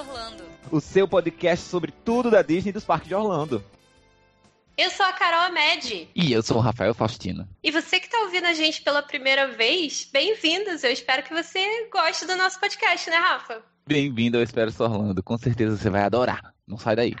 Orlando. O seu podcast sobre tudo da Disney e dos parques de Orlando. Eu sou a Carol Amed. E eu sou o Rafael Faustino. E você que está ouvindo a gente pela primeira vez, bem-vindos. Eu espero que você goste do nosso podcast, né, Rafa? Bem-vindo ao Expresso Orlando. Com certeza você vai adorar. Não sai daí.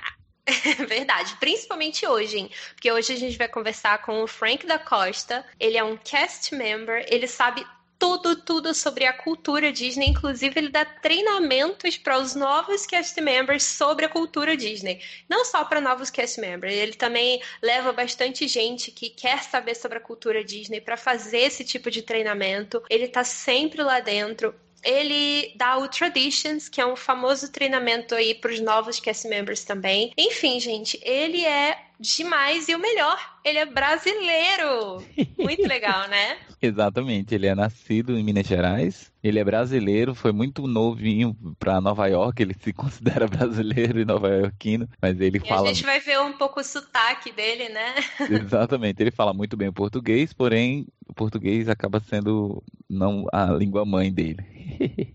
Verdade, principalmente hoje, hein? Porque hoje a gente vai conversar com o Frank da Costa. Ele é um cast member, ele sabe tudo, tudo sobre a cultura Disney. Inclusive, ele dá treinamentos para os novos cast members sobre a cultura Disney. Não só para novos cast members, ele também leva bastante gente que quer saber sobre a cultura Disney para fazer esse tipo de treinamento. Ele tá sempre lá dentro ele dá o Traditions, que é um famoso treinamento aí para os novos cast members também. Enfim, gente, ele é demais e o melhor, ele é brasileiro. Muito legal, né? Exatamente, ele é nascido em Minas Gerais, ele é brasileiro, foi muito novinho para Nova York, ele se considera brasileiro e nova-iorquino, mas ele e fala. A gente vai ver um pouco o sotaque dele, né? Exatamente, ele fala muito bem o português, porém o português acaba sendo não a língua mãe dele.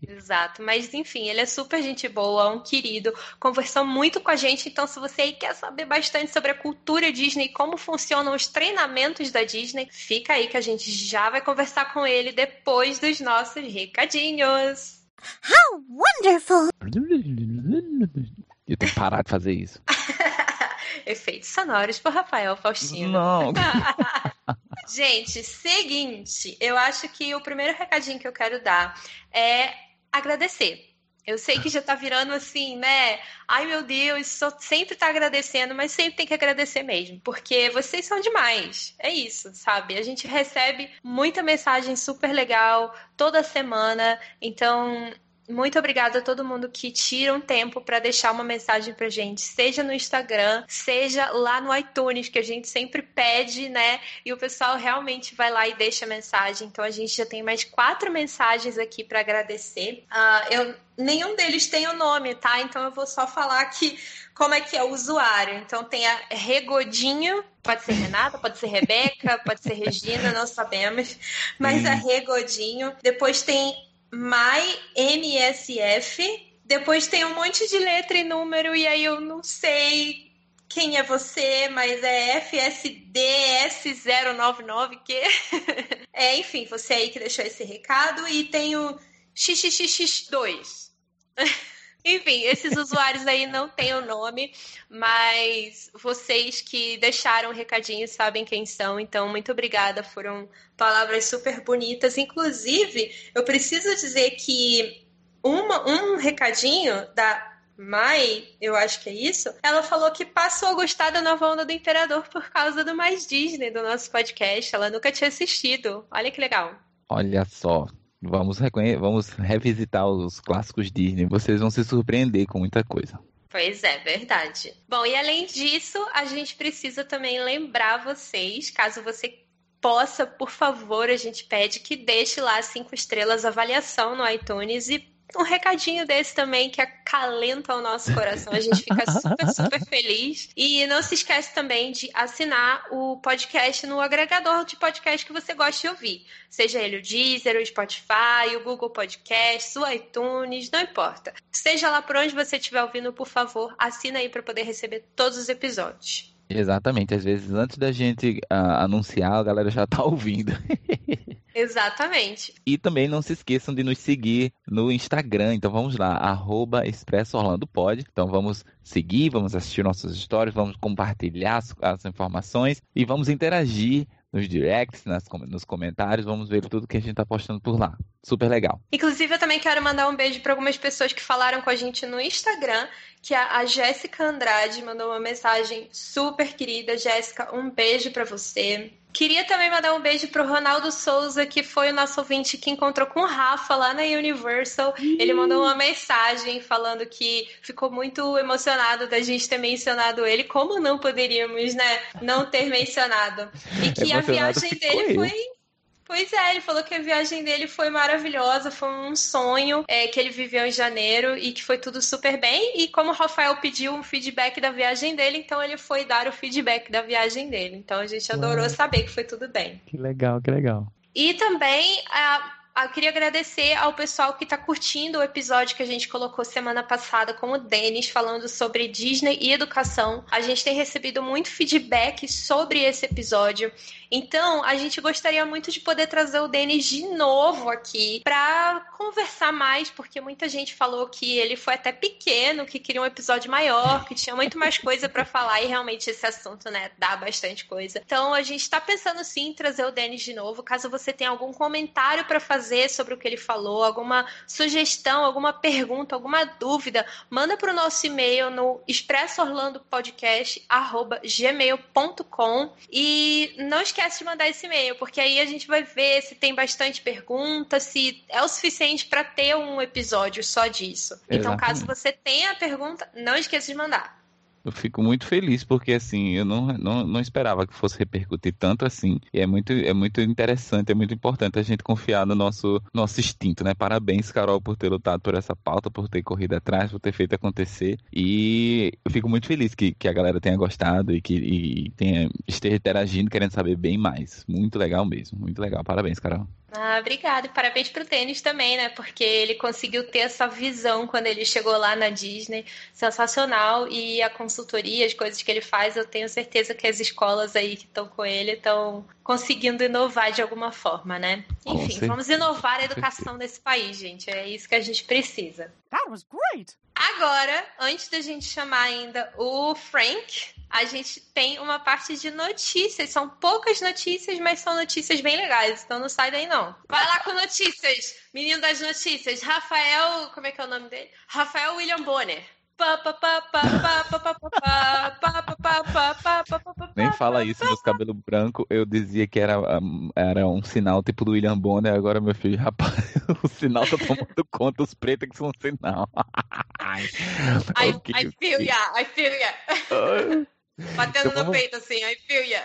Exato, mas enfim, ele é super gente boa, um querido, conversou muito com a gente, então se você aí quer saber bastante sobre a cultura Disney, como funcionam os treinamentos da Disney, fica aí que a gente já vai conversar com ele depois dos nossos recadinhos. How wonderful! Eu tenho que parar de fazer isso. Efeitos sonoros por Rafael Faustino. Não. Gente, seguinte, eu acho que o primeiro recadinho que eu quero dar é agradecer. Eu sei que já tá virando assim, né? Ai meu Deus, só sempre tá agradecendo, mas sempre tem que agradecer mesmo, porque vocês são demais. É isso, sabe? A gente recebe muita mensagem super legal toda semana, então muito obrigada a todo mundo que tira um tempo para deixar uma mensagem pra gente, seja no Instagram, seja lá no iTunes, que a gente sempre pede, né? E o pessoal realmente vai lá e deixa mensagem. Então a gente já tem mais quatro mensagens aqui para agradecer. Uh, eu, nenhum deles tem o nome, tá? Então eu vou só falar aqui como é que é o usuário. Então tem a Regodinho, pode ser Renata, pode ser Rebeca, pode ser Regina, não sabemos. Mas hum. a Regodinho. Depois tem MyMSF. Depois tem um monte de letra e número, e aí eu não sei quem é você, mas é FSDS099, que é, enfim, você aí que deixou esse recado, e tem o XXX2. Enfim, esses usuários aí não têm o nome, mas vocês que deixaram o recadinho sabem quem são, então muito obrigada, foram palavras super bonitas. Inclusive, eu preciso dizer que uma, um recadinho da Mai, eu acho que é isso, ela falou que passou a gostar da nova onda do Imperador por causa do Mais Disney, do nosso podcast. Ela nunca tinha assistido. Olha que legal. Olha só, Vamos, vamos revisitar os clássicos Disney. Vocês vão se surpreender com muita coisa. Pois é, verdade. Bom, e além disso, a gente precisa também lembrar vocês, caso você possa, por favor, a gente pede que deixe lá cinco estrelas avaliação no iTunes e um recadinho desse também que acalenta o nosso coração. A gente fica super, super feliz. E não se esquece também de assinar o podcast no agregador de podcast que você gosta de ouvir. Seja ele o Deezer, o Spotify, o Google Podcast, o iTunes, não importa. Seja lá por onde você estiver ouvindo, por favor, assina aí para poder receber todos os episódios. Exatamente, às vezes antes da gente uh, anunciar, a galera já tá ouvindo. Exatamente. E também não se esqueçam de nos seguir no Instagram. Então vamos lá, arroba Expresso Orlando Pod. Então vamos seguir, vamos assistir nossas histórias, vamos compartilhar as, as informações e vamos interagir nos directs, nas, nos comentários, vamos ver tudo que a gente está postando por lá. Super legal. Inclusive, eu também quero mandar um beijo para algumas pessoas que falaram com a gente no Instagram, que a, a Jéssica Andrade mandou uma mensagem super querida. Jéssica, um beijo para você. Queria também mandar um beijo pro Ronaldo Souza, que foi o nosso ouvinte que encontrou com o Rafa lá na Universal. Ele mandou uma mensagem falando que ficou muito emocionado da gente ter mencionado ele. Como não poderíamos, né, não ter mencionado? E que a viagem dele foi Pois é, ele falou que a viagem dele foi maravilhosa, foi um sonho é, que ele viveu em janeiro e que foi tudo super bem. E como o Rafael pediu um feedback da viagem dele, então ele foi dar o feedback da viagem dele. Então a gente adorou saber que foi tudo bem. Que legal, que legal. E também a eu queria agradecer ao pessoal que está curtindo o episódio que a gente colocou semana passada com o Denis, falando sobre Disney e educação. A gente tem recebido muito feedback sobre esse episódio. Então, a gente gostaria muito de poder trazer o Denis de novo aqui para conversar mais, porque muita gente falou que ele foi até pequeno, que queria um episódio maior, que tinha muito mais coisa para falar e realmente esse assunto, né, dá bastante coisa. Então, a gente está pensando sim em trazer o Denis de novo. Caso você tenha algum comentário para fazer sobre o que ele falou, alguma sugestão, alguma pergunta, alguma dúvida, manda para o nosso e-mail no expressoorlandopodcast@gmail.com e não esquece de mandar esse e-mail, porque aí a gente vai ver se tem bastante perguntas, se é o suficiente para ter um episódio só disso. Exatamente. Então, caso você tenha a pergunta, não esqueça de mandar. Eu fico muito feliz porque assim, eu não, não, não esperava que fosse repercutir tanto assim. E é muito, é muito interessante, é muito importante a gente confiar no nosso, nosso instinto, né? Parabéns, Carol, por ter lutado por essa pauta, por ter corrido atrás, por ter feito acontecer. E eu fico muito feliz que, que a galera tenha gostado e que e tenha, esteja interagindo, querendo saber bem mais. Muito legal mesmo, muito legal. Parabéns, Carol. Ah, obrigada. E parabéns pro tênis também, né? Porque ele conseguiu ter essa visão quando ele chegou lá na Disney. Sensacional. E a consultoria, as coisas que ele faz, eu tenho certeza que as escolas aí que estão com ele estão conseguindo inovar de alguma forma, né? Enfim, vamos inovar a educação desse país, gente. É isso que a gente precisa. That was great! Agora, antes da gente chamar ainda o Frank, a gente tem uma parte de notícias. São poucas notícias, mas são notícias bem legais. Então não sai daí, não. Vai lá com notícias. Menino das notícias. Rafael. Como é que é o nome dele? Rafael William Bonner. Nem fala isso meus cabelos brancos. Eu dizia que era, era um sinal tipo do William Bonner. Agora, meu filho, rapaz, o sinal tá tomando conta. Os pretos que são sinal. I, I feel ya, I feel ya. Batendo então, no peito assim, I feel ya.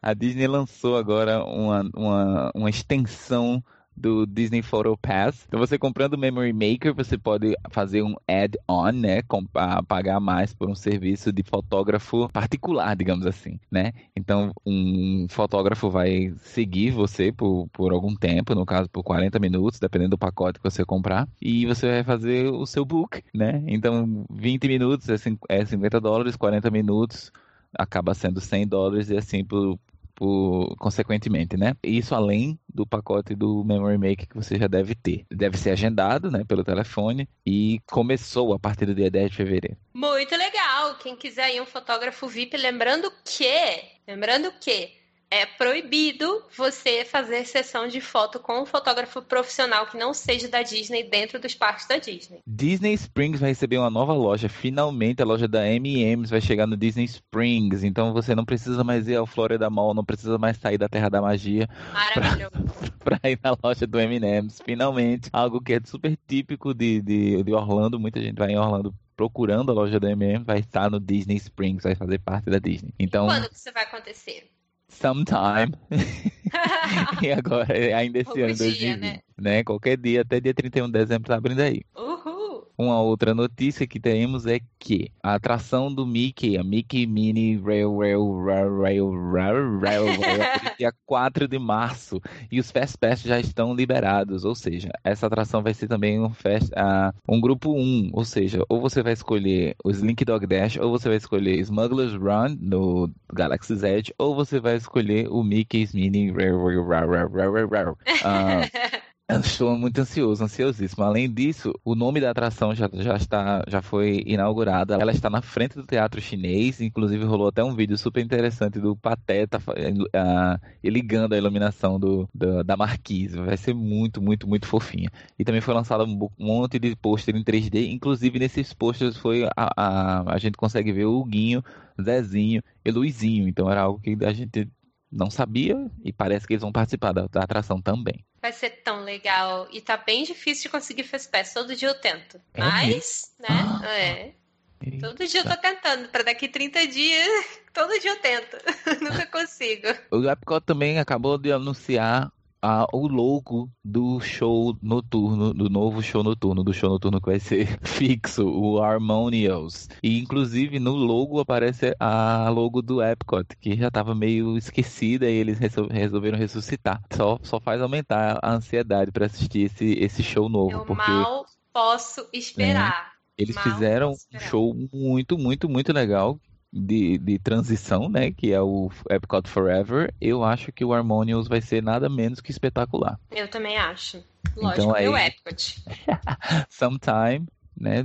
A Disney lançou agora uma, uma, uma extensão do Disney Photo Pass. Então você comprando o Memory Maker, você pode fazer um add-on, né, pagar mais por um serviço de fotógrafo particular, digamos assim, né? Então um fotógrafo vai seguir você por, por algum tempo, no caso por 40 minutos, dependendo do pacote que você comprar, e você vai fazer o seu book, né? Então 20 minutos é 50 é dólares, 40 minutos acaba sendo 100 dólares e assim por, por, consequentemente, né? Isso além do pacote do Memory Maker que você já deve ter. Deve ser agendado, né, pelo telefone e começou a partir do dia 10 de fevereiro. Muito legal. Quem quiser ir um fotógrafo VIP, lembrando que, lembrando que é proibido você fazer sessão de foto com um fotógrafo profissional que não seja da Disney dentro dos parques da Disney. Disney Springs vai receber uma nova loja. Finalmente a loja da M&M's vai chegar no Disney Springs. Então você não precisa mais ir ao Florida Mall, não precisa mais sair da Terra da Magia. Para ir na loja do M&M's. Finalmente, algo que é super típico de, de, de Orlando. Muita gente vai em Orlando procurando a loja da M&M, vai estar no Disney Springs, vai fazer parte da Disney. Então, quando que isso vai acontecer? Sometime. e agora, ainda esse ano, 2020, né? né? Qualquer dia, até dia 31 de dezembro, tá abrindo aí. Uhul! Uma outra notícia que temos é que a atração do Mickey, a Mickey Mini Rail Rail Rail Rail Rail Rail, Rail dia 4 de março e os Fast Pass já estão liberados, ou seja, essa atração vai ser também um, fast, uh, um grupo 1, ou seja, ou você vai escolher o Slink Dog Dash, ou você vai escolher Smuggler's Run no Galaxy's Edge, ou você vai escolher o Mickey's Mini Rail Rail Rail Rail Rail Rail. Uh, Estou muito ansioso, ansiosíssimo. Além disso, o nome da atração já, já está, já foi inaugurada. Ela está na frente do teatro chinês. Inclusive rolou até um vídeo super interessante do Pateta uh, ligando a iluminação do, do, da marquise. Vai ser muito, muito, muito fofinha. E também foi lançado um monte de pôster em 3D. Inclusive nesses pôsteres foi a, a, a gente consegue ver o Guinho, Zezinho e Luizinho. Então era algo que a gente não sabia e parece que eles vão participar da, da atração também. Vai ser tão legal. E tá bem difícil de conseguir Fast Pass. Todo dia eu tento. É Mas, mesmo? né? Ah, é. Eita. Todo dia eu tô tentando. Pra daqui 30 dias, todo dia eu tento. Nunca consigo. O Epcot também acabou de anunciar a, o logo do show noturno, do novo show noturno, do show noturno que vai ser fixo, o Harmonious. E inclusive no logo aparece a logo do Epcot, que já estava meio esquecida e eles resolveram ressuscitar. Só, só faz aumentar a ansiedade para assistir esse, esse show novo. Eu porque... mal posso esperar. É, eles mal fizeram um show muito, muito, muito legal de, de transição, né? Que é o Epcot Forever, eu acho que o Harmonious vai ser nada menos que espetacular. Eu também acho. Lógico, então, aí, o Epcot. sometime, né?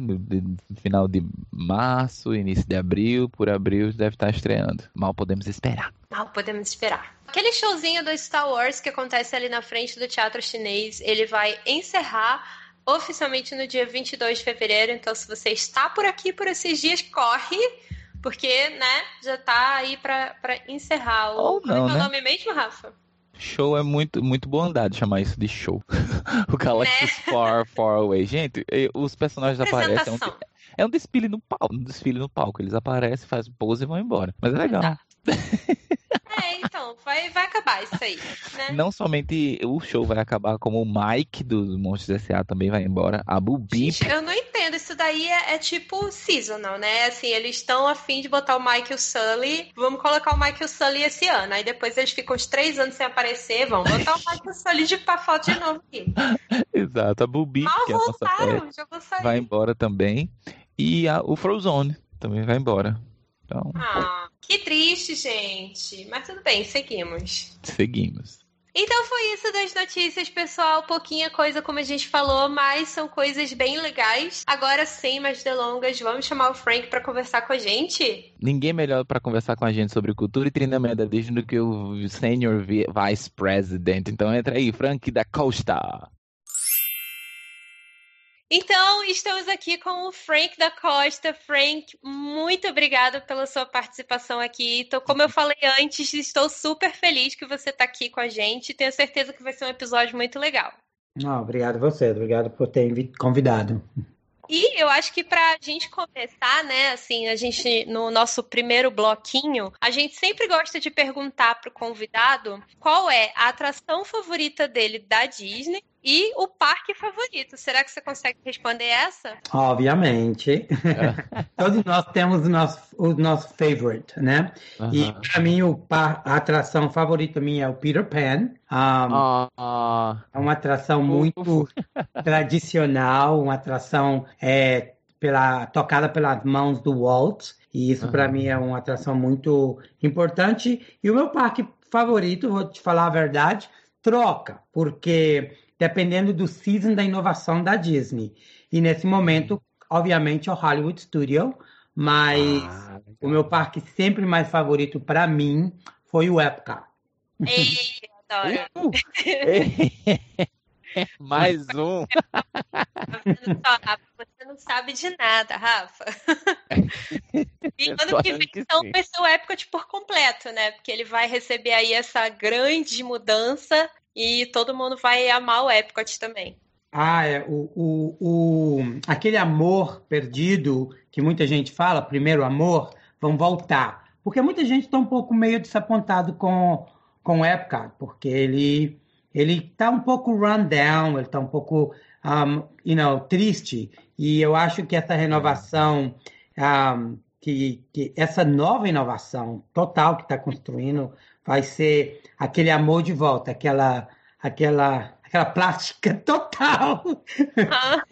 Final de março, início de abril, por abril deve estar estreando. Mal podemos esperar. Mal podemos esperar. Aquele showzinho do Star Wars que acontece ali na frente do Teatro Chinês, ele vai encerrar oficialmente no dia 22 de fevereiro. Então, se você está por aqui por esses dias, corre porque, né, já tá aí pra, pra encerrar. O, Ou não, é né? o nome mesmo, Rafa? Show é muito, muito bondade chamar isso de show. o Galaxy né? Far, Far Away. Gente, os personagens aparecem. É um, é um desfile no palco. Um desfile no palco. Eles aparecem, fazem pose e vão embora. Mas é legal. Tá. É, então, vai, vai acabar isso aí. Né? Não somente o show vai acabar, como o Mike dos Monstros S.A. também vai embora. A Bubi. Eu não entendo, isso daí é, é tipo seasonal, né? Assim, eles estão afim de botar o Mike e o Sully. Vamos colocar o Mike e o Sully esse ano. Aí depois eles ficam uns três anos sem aparecer. Vamos botar o Mike e o Sully de pra foto de novo aqui. Exato, a Bubi, Mal que é a nossa pet, vai embora também. E a, o Frozone também vai embora. Então... Ah, que triste, gente. Mas tudo bem, seguimos. Seguimos. Então foi isso das notícias, pessoal. Pouquinha coisa, como a gente falou, mas são coisas bem legais. Agora, sem mais delongas, vamos chamar o Frank para conversar com a gente? Ninguém melhor para conversar com a gente sobre cultura e treinamento Disney do que o Senior Vice President. Então entra aí, Frank da Costa. Então, estamos aqui com o Frank da Costa. Frank, muito obrigada pela sua participação aqui. Então, como eu falei antes, estou super feliz que você está aqui com a gente. Tenho certeza que vai ser um episódio muito legal. Oh, obrigado a você, obrigado por ter convidado. E eu acho que para a gente começar, né, assim, a gente no nosso primeiro bloquinho, a gente sempre gosta de perguntar para o convidado qual é a atração favorita dele da Disney e o parque favorito. Será que você consegue responder essa? Obviamente. É. Todos nós temos o nosso, o nosso favorite, né? Uhum. E para mim, o par, a atração favorita minha é o Peter Pan. Um, uh, é uma atração muito tradicional, uma atração é, pela, tocada pelas mãos do Walt. E isso uhum. para mim é uma atração muito importante. E o meu parque favorito, vou te falar a verdade, troca, porque dependendo do season da inovação da Disney. E nesse momento, obviamente, é o Hollywood Studio, mas ah, o meu parque sempre mais favorito para mim foi o Epcot. Ei, adoro. Uh, mais um. Você não sabe de nada, Rafa. E ano que vem, então, vai ser o Epcot por completo, né? Porque ele vai receber aí essa grande mudança e todo mundo vai amar o Epcot também. Ah, é. O, o, o, aquele amor perdido que muita gente fala, primeiro amor, vão voltar. Porque muita gente está um pouco meio desapontado com, com o Epcot, porque ele ele está um pouco run down, ele está um pouco um, you know, triste. E eu acho que essa renovação, um, que, que essa nova inovação total que está construindo vai ser aquele amor de volta, aquela, aquela, aquela plástica total. Ah.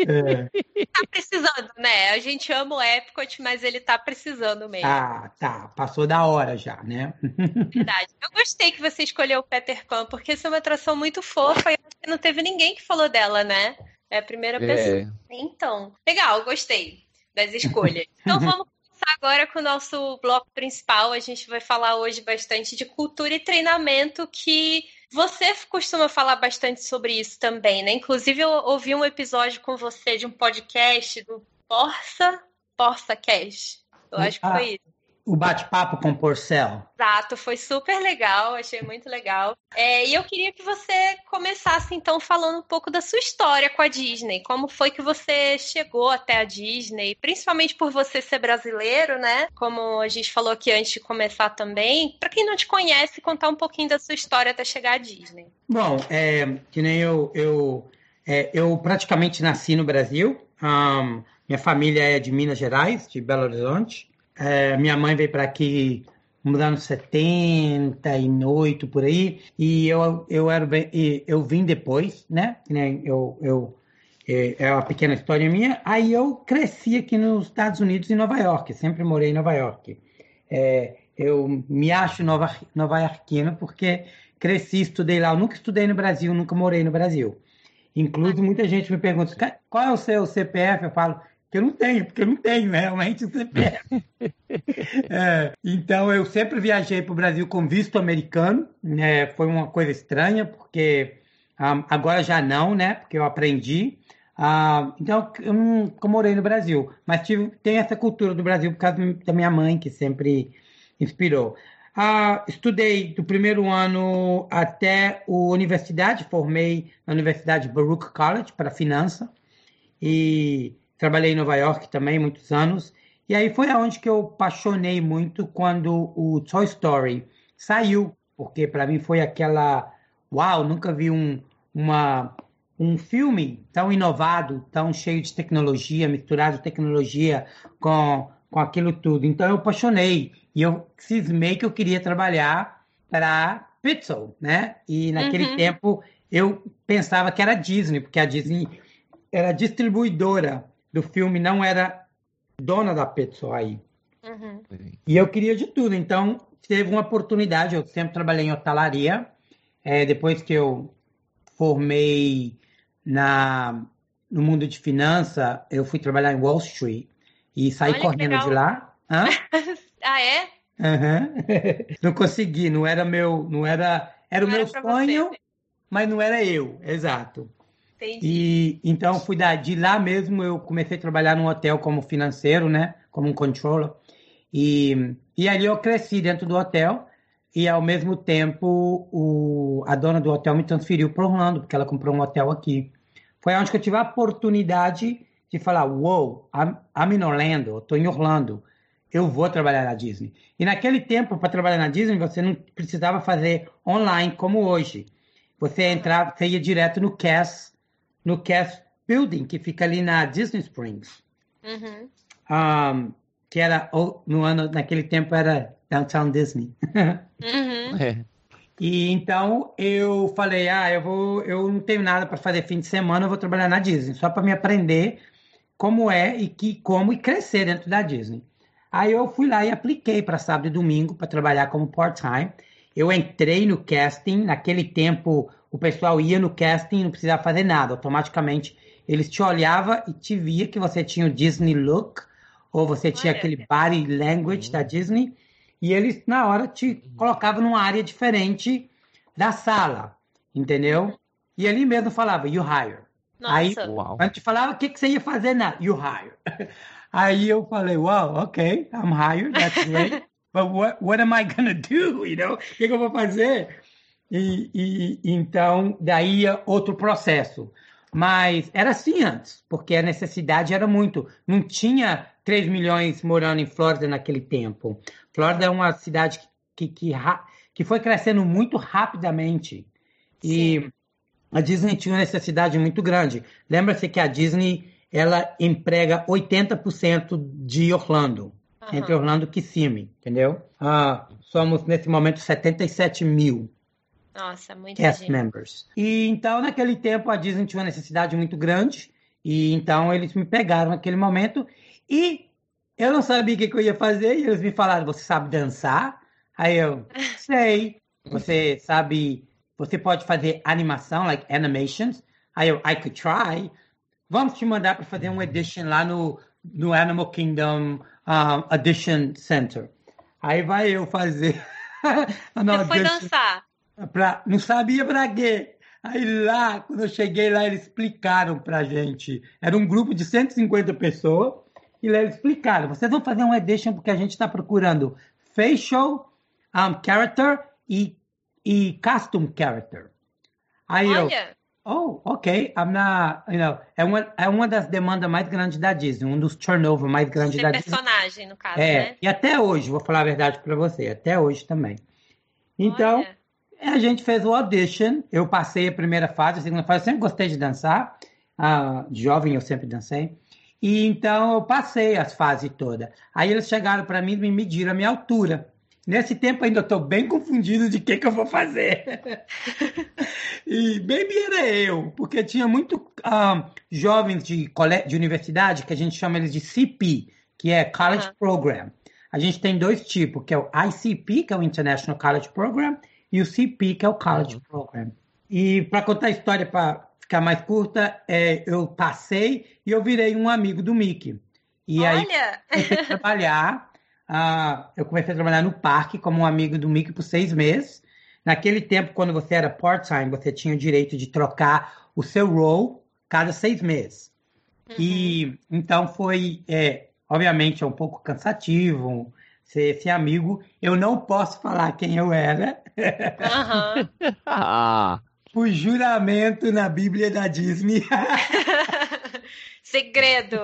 é. Tá precisando, né? A gente ama o Epcot, mas ele tá precisando mesmo. Ah, tá. Passou da hora já, né? Verdade. Eu gostei que você escolheu o Peter Pan, porque essa é uma atração muito fofa e não teve ninguém que falou dela, né? É a primeira é. pessoa. Então, legal, gostei das escolhas. Então vamos começar agora com o nosso bloco principal. A gente vai falar hoje bastante de cultura e treinamento, que você costuma falar bastante sobre isso também, né? Inclusive, eu ouvi um episódio com você de um podcast do Porça, Porça Cash. Eu acho que foi isso. O bate-papo com o Porcel. Exato, foi super legal, achei muito legal. É, e eu queria que você começasse então falando um pouco da sua história com a Disney. Como foi que você chegou até a Disney, principalmente por você ser brasileiro, né? Como a gente falou aqui antes de começar também. Para quem não te conhece, contar um pouquinho da sua história até chegar à Disney. Bom, é, que nem eu, eu, é, eu praticamente nasci no Brasil. Um, minha família é de Minas Gerais, de Belo Horizonte. É, minha mãe veio para aqui nos anos 78, por aí, e eu, eu, era, eu vim depois, né? Eu, eu, é, é uma pequena história minha. Aí eu cresci aqui nos Estados Unidos, em Nova York, sempre morei em Nova York. É, eu me acho nova, nova iorquino porque cresci, estudei lá. Eu nunca estudei no Brasil, nunca morei no Brasil. Inclusive, muita gente me pergunta qual é o seu CPF? Eu falo, que eu não tenho, porque eu não tenho né? realmente o CPF. é, então, eu sempre viajei para o Brasil com visto americano. Né? Foi uma coisa estranha, porque um, ah, agora já não, né? Porque eu aprendi. Uh, então, eu nunca morei no Brasil, mas tive, tem essa cultura do Brasil por causa da minha mãe, que sempre inspirou. Uh, estudei do primeiro ano até a universidade, formei na Universidade Baruch College para finança. E Trabalhei em Nova York também muitos anos. E aí foi aonde que eu apaixonei muito quando o Toy Story saiu, porque para mim foi aquela, uau, nunca vi um, uma, um filme tão inovado, tão cheio de tecnologia, misturado tecnologia com, com aquilo tudo. Então eu apaixonei e eu cismei que eu queria trabalhar para Pixel, né? E naquele uhum. tempo eu pensava que era Disney, porque a Disney era distribuidora do filme não era dona da Petsol aí. Uhum. E eu queria de tudo. Então, teve uma oportunidade. Eu sempre trabalhei em hotelaria. É, depois que eu formei na, no mundo de finança, eu fui trabalhar em Wall Street e saí Olha, correndo de lá. Hã? ah, é? Uhum. não consegui, não era meu, não era, era não o meu sonho, você. mas não era eu, exato. Entendi. E então fui da, de lá mesmo eu comecei a trabalhar num hotel como financeiro, né, como um controller. E e ali eu cresci dentro do hotel e ao mesmo tempo o, a dona do hotel me transferiu para Orlando porque ela comprou um hotel aqui. Foi onde eu tive a oportunidade de falar, wow, I'm, I'm in Orlando, estou em Orlando, eu vou trabalhar na Disney. E naquele tempo, para trabalhar na Disney, você não precisava fazer online como hoje. Você entrava, você ia direto no CAS no Cast Building, que fica ali na Disney Springs. Uhum. Um, que era, no ano, naquele tempo era Downtown Disney. Uhum. é. E então eu falei, ah, eu vou, eu não tenho nada para fazer fim de semana, eu vou trabalhar na Disney, só para me aprender como é e que como e crescer dentro da Disney. Aí eu fui lá e apliquei para sábado e domingo para trabalhar como part-time. Eu entrei no casting, naquele tempo o pessoal ia no casting e não precisava fazer nada. Automaticamente eles te olhavam e te via que você tinha o Disney look, ou você tinha aquele body language da Disney, e eles na hora te colocavam numa área diferente da sala, entendeu? E ali mesmo falava, you hire. Nossa. Aí, Uau. quando te falava o que, que você ia fazer, na you hire. Aí eu falei, wow, ok, I'm hired, that's great. But what, what am I gonna do, you know? O que, que eu vou fazer? E, e, então, daí outro processo. Mas era assim antes, porque a necessidade era muito. Não tinha 3 milhões morando em Flórida naquele tempo. Flórida é uma cidade que, que, que foi crescendo muito rapidamente. E Sim. a Disney tinha uma necessidade muito grande. Lembra-se que a Disney ela emprega 80% de Orlando, uhum. entre Orlando e Kissimmee, entendeu? Ah, somos, nesse momento, 77 mil. Nossa, muito cast gente. members. E então, naquele tempo, a Disney tinha uma necessidade muito grande. E então eles me pegaram naquele momento. E eu não sabia o que, que eu ia fazer. E eles me falaram: Você sabe dançar? Aí eu, sei. Você sabe. Você pode fazer animação, like animations. Aí eu, I could try. Vamos te mandar para fazer um edition lá no, no Animal Kingdom um, Edition Center. Aí vai eu fazer. Você foi dançar? Pra, não sabia para quê. Aí lá, quando eu cheguei lá, eles explicaram pra gente. Era um grupo de 150 pessoas e eles explicaram: vocês vão fazer um edition porque a gente está procurando facial um, character e, e custom character. Aí Olha. eu, oh, ok, I'm not, you know, é uma, é uma das demandas mais grandes da Disney, um dos turnover mais grandes Ser da personagem, Disney. personagem, no caso, é, né? E até hoje, vou falar a verdade para você, até hoje também. Então, Olha. A gente fez o audition, eu passei a primeira fase, a segunda fase, eu sempre gostei de dançar, uh, jovem eu sempre dancei, e então eu passei as fases todas. Aí eles chegaram para mim e me mediram a minha altura. Nesse tempo ainda estou bem confundido de o que, que eu vou fazer. e baby era eu, porque tinha muito um, jovens de, de universidade que a gente chama eles de CP, que é College uhum. Program. A gente tem dois tipos, que é o ICP, que é o International College Program, e o CP, que é o College uhum. Program. E para contar a história para ficar mais curta, é, eu passei e eu virei um amigo do Mickey. E Olha! aí comecei a trabalhar ah, eu comecei a trabalhar no parque como um amigo do Mickey por seis meses. Naquele tempo, quando você era part-time, você tinha o direito de trocar o seu role cada seis meses. Uhum. E então foi, é, obviamente, é um pouco cansativo ser esse amigo. Eu não posso falar quem eu era. Uhum. ah. Por juramento na Bíblia da Disney. Segredo.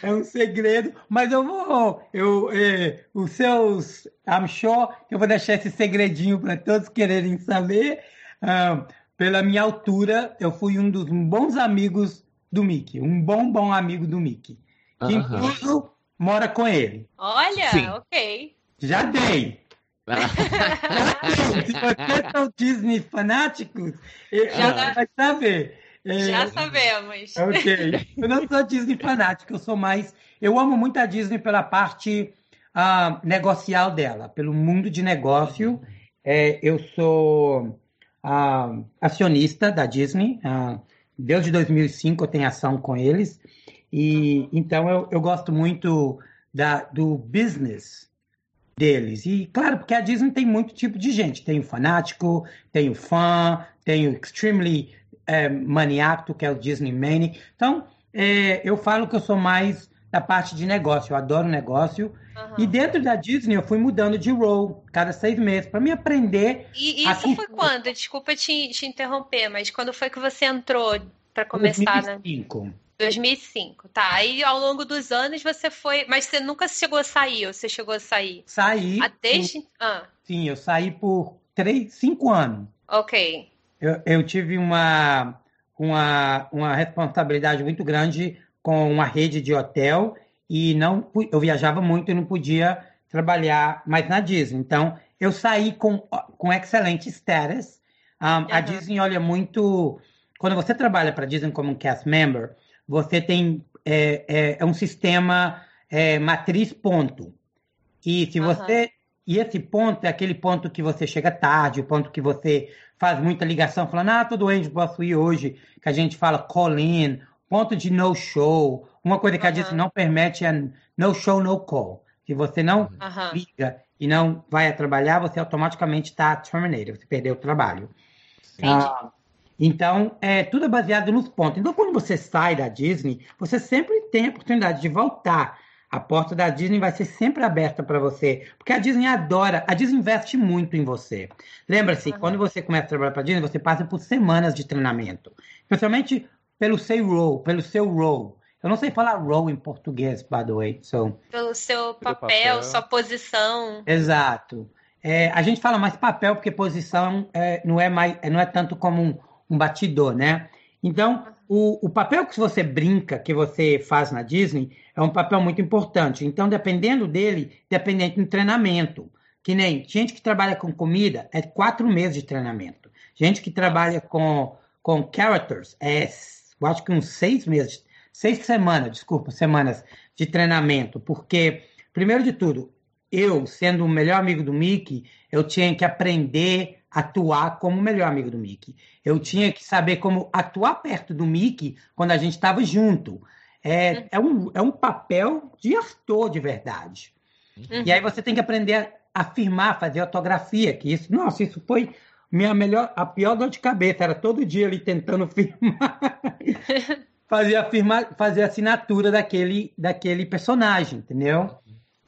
É um segredo, mas eu vou. Eu, é, os seus. I'm sure que eu vou deixar esse segredinho para todos quererem saber. Ah, pela minha altura, eu fui um dos bons amigos do Mickey. Um bom, bom amigo do Mickey. Que, uh -huh. incluso, mora com ele. Olha, Sim. ok. Já dei. Se vocês são Disney fanáticos, já vai saber. Já sabemos. Ok. Eu não sou Disney fanático, eu sou mais. Eu amo muito a Disney pela parte uh, negocial dela, pelo mundo de negócio. É, eu sou uh, acionista da Disney. Uh, desde 2005 eu tenho ação com eles. E então eu, eu gosto muito da, do business deles. E claro, porque a Disney tem muito tipo de gente. Tem o fanático, tem o fã, tem o extremely é, maniaco, que é o Disney Mania. Então, é, eu falo que eu sou mais da parte de negócio, eu adoro negócio. Uhum. E dentro da Disney eu fui mudando de role cada seis meses para me aprender. E isso foi quando? Desculpa te, te, interromper, mas quando foi que você entrou para começar? 2005. Né? 2005, tá. Aí ao longo dos anos você foi. Mas você nunca chegou a sair, ou você chegou a sair? Saí. Ah, desde... Por... Ah. Sim, eu saí por três, cinco anos. Ok eu, eu tive uma, uma, uma responsabilidade muito grande com uma rede de hotel e não eu viajava muito e não podia trabalhar mais na Disney. Então, eu saí com, com excelente status. Um, uhum. A Disney olha muito... Quando você trabalha para a Disney como um cast member, você tem é, é, é um sistema é, matriz ponto. E se uhum. você e esse ponto é aquele ponto que você chega tarde, o ponto que você faz muita ligação, falando, ah, tô doente, posso ir hoje, que a gente fala call-in, ponto de no-show. Uma coisa que a gente não permite é no-show, no-call. Se você não liga e não vai trabalhar, você automaticamente está terminated, você perdeu o trabalho. Ah, então, é tudo baseado nos pontos. Então, quando você sai da Disney, você sempre tem a oportunidade de voltar a porta da Disney vai ser sempre aberta para você, porque a Disney adora, a Disney investe muito em você. Lembra-se, uhum. quando você começa a trabalhar para a Disney, você passa por semanas de treinamento, especialmente pelo seu role, pelo seu role. Eu não sei falar role em português, by the way. So. Pelo seu papel, papel. sua posição. Exato. É, a gente fala mais papel porque posição é, não é mais, não é tanto como um, um batidor, né? Então, o, o papel que você brinca, que você faz na Disney, é um papel muito importante. Então, dependendo dele, dependente do treinamento. Que nem gente que trabalha com comida é quatro meses de treinamento. Gente que trabalha com, com characters é, eu acho que uns seis meses, seis semanas, desculpa, semanas de treinamento. Porque, primeiro de tudo, eu, sendo o melhor amigo do Mickey, eu tinha que aprender atuar como o melhor amigo do Mickey. Eu tinha que saber como atuar perto do Mickey quando a gente estava junto. É, é, um, é um papel de ator de verdade. Uhum. E aí você tem que aprender a afirmar, fazer ortografia, que isso, nossa, isso foi minha melhor, a pior dor de cabeça, era todo dia ali tentando firmar. fazer a firma, fazer a assinatura daquele, daquele personagem, entendeu?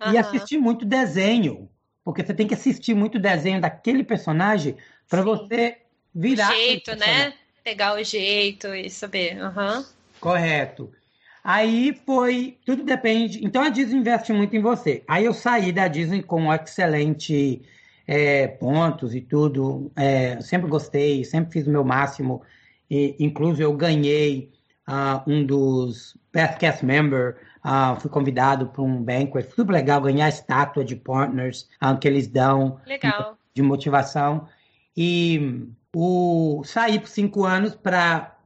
Uhum. E assistir muito desenho, porque você tem que assistir muito desenho daquele personagem para você virar. O jeito, né? Pegar o jeito e saber. Uhum. Correto. Aí foi, tudo depende. Então a Disney investe muito em você. Aí eu saí da Disney com excelente é, pontos e tudo. É, sempre gostei, sempre fiz o meu máximo. E, inclusive eu ganhei uh, um dos Best Cast Member. Uh, fui convidado para um banquet super legal, ganhar a estátua de partners uh, que eles dão legal. de motivação. E o saí por cinco anos para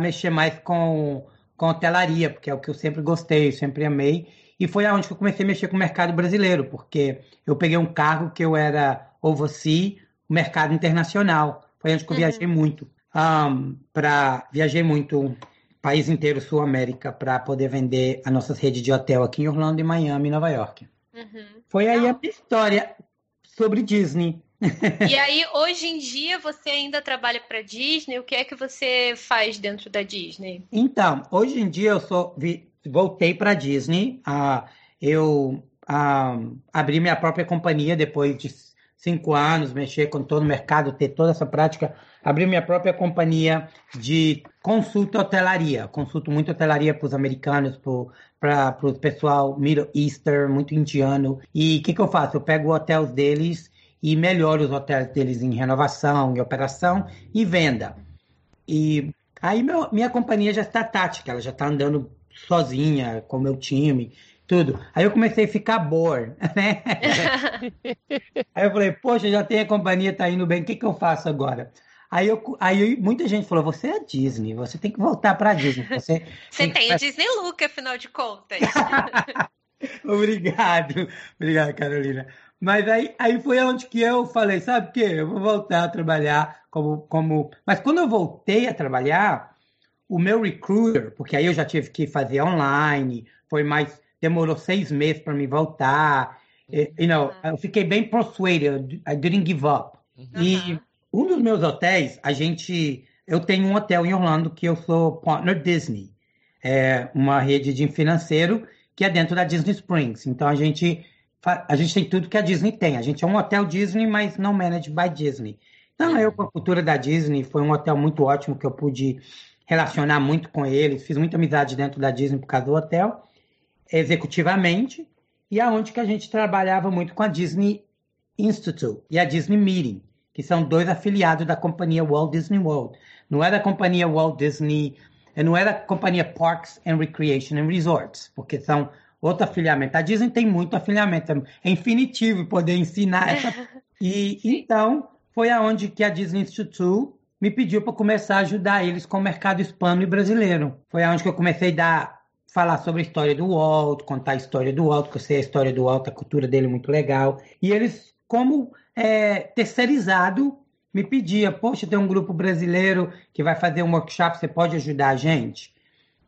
mexer mais com, com hotelaria, porque é o que eu sempre gostei, sempre amei. E foi aonde que eu comecei a mexer com o mercado brasileiro, porque eu peguei um cargo que eu era oversee o mercado internacional. Foi onde que eu uhum. viajei muito. Um, para viajei muito país inteiro, Sul América, para poder vender a nossas redes de hotel aqui em Orlando, em Miami, Nova York. Uhum. Foi aí a minha história sobre Disney. E aí, hoje em dia, você ainda trabalha para Disney? O que é que você faz dentro da Disney? Então, hoje em dia eu sou voltei para Disney. Uh, eu uh, abri minha própria companhia depois de cinco anos, mexer com todo o mercado, ter toda essa prática. Abri minha própria companhia de consulta hotelaria. Consulto muito hotelaria para os americanos, para o pessoal Middle Eastern, muito indiano. E o que, que eu faço? Eu pego hotéis deles e melhoro os hotéis deles em renovação, em operação e venda. E aí meu, minha companhia já está tática, ela já está andando sozinha, com meu time tudo. Aí eu comecei a ficar bored, né? aí eu falei, poxa, já tem a companhia, tá indo bem, o que, que eu faço agora? Aí, eu, aí muita gente falou, você é Disney, você tem que voltar para Disney. Você, você tem, tem o Disney Look, afinal de contas. obrigado, obrigado, Carolina. Mas aí, aí foi onde que eu falei, sabe o quê? Eu vou voltar a trabalhar como, como... Mas quando eu voltei a trabalhar, o meu recruiter, porque aí eu já tive que fazer online, foi mais demorou seis meses para me voltar. You know, eu fiquei bem persuaded. I didn't give up. E um dos meus hotéis, a gente, eu tenho um hotel em Orlando que eu sou partner Disney, é uma rede de financeiro que é dentro da Disney Springs. Então a gente a gente tem tudo que a Disney tem. A gente é um hotel Disney, mas não managed by Disney. Então eu com a cultura da Disney foi um hotel muito ótimo que eu pude relacionar muito com eles, fiz muita amizade dentro da Disney por causa do hotel executivamente, e aonde que a gente trabalhava muito com a Disney Institute e a Disney Meeting, que são dois afiliados da companhia Walt Disney World. Não é da companhia Walt Disney, eh, não é da companhia Parks and Recreation and Resorts, porque são outro afiliamento. A Disney tem muito afiliamento, é infinitivo poder ensinar essa. E então foi aonde que a Disney Institute me pediu para começar a ajudar eles com o mercado hispano e brasileiro. Foi aonde que eu comecei a dar falar sobre a história do Walt, contar a história do Walt, porque eu sei a história do Walt, a cultura dele é muito legal. E eles, como é, terceirizado, me pedia, poxa, tem um grupo brasileiro que vai fazer um workshop, você pode ajudar a gente?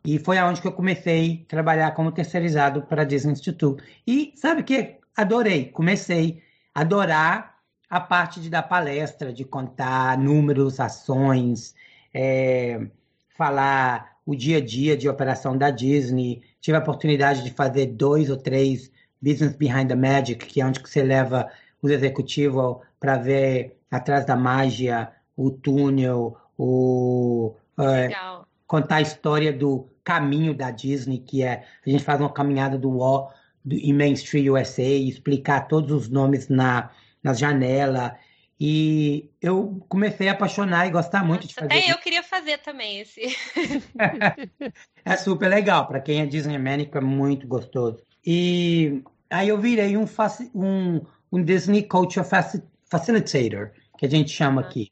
E foi aonde que eu comecei a trabalhar como terceirizado para a Disney Institute. E sabe o que? Adorei, comecei a adorar a parte de dar palestra, de contar números, ações, é, falar o dia a dia de operação da Disney. Tive a oportunidade de fazer dois ou três Business Behind the Magic, que é onde você leva os executivos para ver atrás da mágia, o túnel, o é, contar a história do caminho da Disney, que é a gente faz uma caminhada do Wall do, em Main Street USA, explicar todos os nomes na, na janela e eu comecei a apaixonar e gostar muito Nossa, de fazer. Até eu queria fazer também esse. é super legal. Para quem é Disney Manic, é muito gostoso. E aí eu virei um, um, um Disney Culture Facilitator, que a gente chama aqui.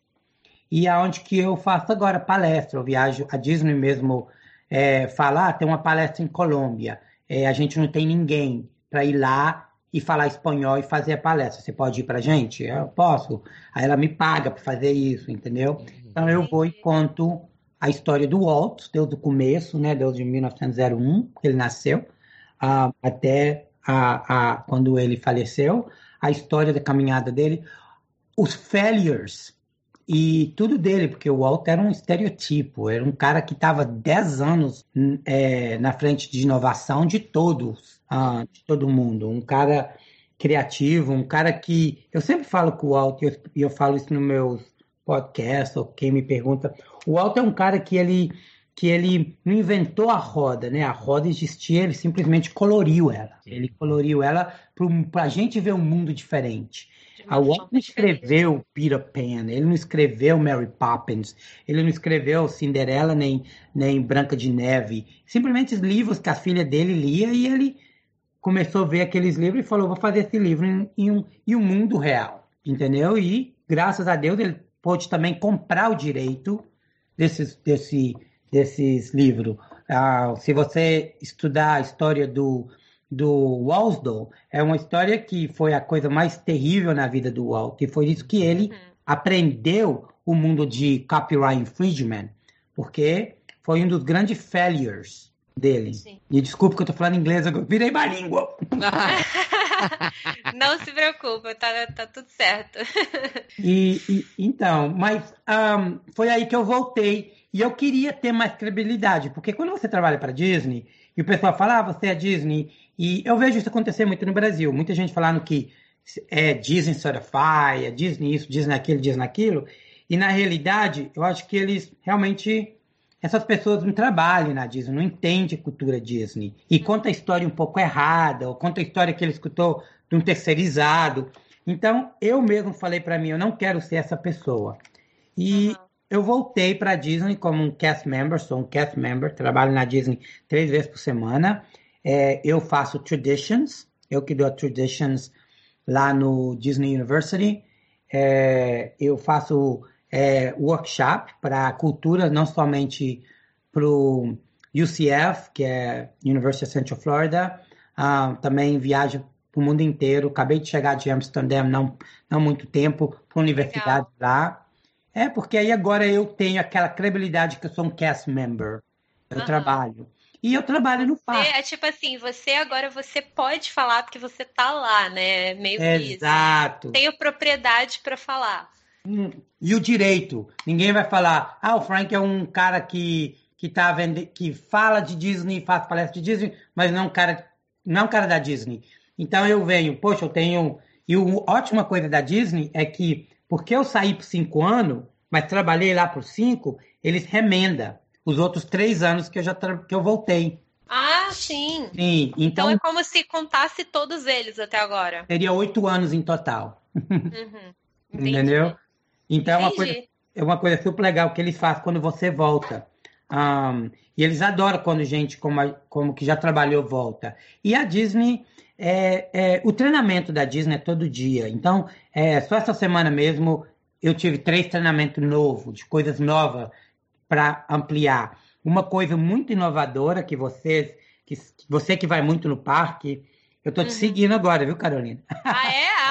E aonde que eu faço agora palestra. Eu viajo, a Disney mesmo é, fala, ah, tem uma palestra em Colômbia. É, a gente não tem ninguém para ir lá e falar espanhol e fazer a palestra. Você pode ir para gente? Eu posso. Aí ela me paga para fazer isso, entendeu? Então eu vou e conto a história do Walt, desde o começo, né, desde 1901, que ele nasceu, uh, até a, a, quando ele faleceu, a história da caminhada dele, os failures e tudo dele, porque o Walt era um estereotipo, era um cara que estava 10 anos é, na frente de inovação de todos, ah, de todo mundo. Um cara criativo, um cara que. Eu sempre falo com o Walt, e eu, eu falo isso no meus podcasts, ou quem me pergunta. O Walt é um cara que ele que ele não inventou a roda, né? A roda existia, ele simplesmente coloriu ela. Ele coloriu ela para a gente ver um mundo diferente. A Walt não escreveu Peter Pan, ele não escreveu Mary Poppins, ele não escreveu Cinderela nem, nem Branca de Neve. Simplesmente os livros que a filha dele lia e ele começou a ver aqueles livros e falou: vou fazer esse livro em, em, um, em um mundo real, entendeu? E graças a Deus ele pôde também comprar o direito desses, desse, desses livros. Ah, se você estudar a história do do Walsall é uma história que foi a coisa mais terrível na vida do Walt. E foi isso que ele uhum. aprendeu o mundo de copyright infringement, porque foi um dos grandes failures dele. Sim. E desculpa que eu tô falando inglês, eu virei língua. Não se preocupa, tá, tá tudo certo. e, e então, mas um, foi aí que eu voltei. E eu queria ter mais credibilidade, porque quando você trabalha para Disney e o pessoal fala, ah, você é Disney e eu vejo isso acontecer muito no Brasil. Muita gente falando que é Disney Certify, é Disney isso, Disney aquilo, Disney aquilo. E na realidade, eu acho que eles realmente. Essas pessoas não trabalham na Disney, não entendem a cultura Disney. E conta a história um pouco errada, ou conta a história que ele escutou de um terceirizado. Então, eu mesmo falei para mim, eu não quero ser essa pessoa. E uhum. eu voltei para a Disney como um cast member, sou um cast member, trabalho na Disney três vezes por semana. É, eu faço Traditions, eu que dou Traditions lá no Disney University. É, eu faço é, workshop para cultura, não somente para o UCF, que é University of Central Florida, uh, também viajo para o mundo inteiro. Acabei de chegar de Amsterdã, não, não muito tempo, para a universidade Legal. lá. É, porque aí agora eu tenho aquela credibilidade que eu sou um cast member. Eu uhum. trabalho. E eu trabalho no parque. É tipo assim, você agora você pode falar porque você tá lá, né? Meio que Exato. Isso. Tenho propriedade para falar. E o direito. Ninguém vai falar, ah, o Frank é um cara que, que, tá vende... que fala de Disney, faz palestra de Disney, mas não é um cara, não é um cara da Disney. Então eu venho, poxa, eu tenho. E a ótima coisa da Disney é que, porque eu saí por cinco anos, mas trabalhei lá por cinco, eles remendam os outros três anos que eu já que eu voltei. Ah, sim. Sim, então, então é como se contasse todos eles até agora. Seria oito anos em total. Uhum. Entendeu? Então é uma, coisa, é uma coisa super legal que eles fazem quando você volta. Um, e eles adoram quando gente como, como que já trabalhou volta. E a Disney, é, é, o treinamento da Disney é todo dia. Então, é, só essa semana mesmo eu tive três treinamentos novos, de coisas novas para ampliar. Uma coisa muito inovadora que vocês, que você que vai muito no parque, eu tô te uhum. seguindo agora, viu, Carolina? Ah, é?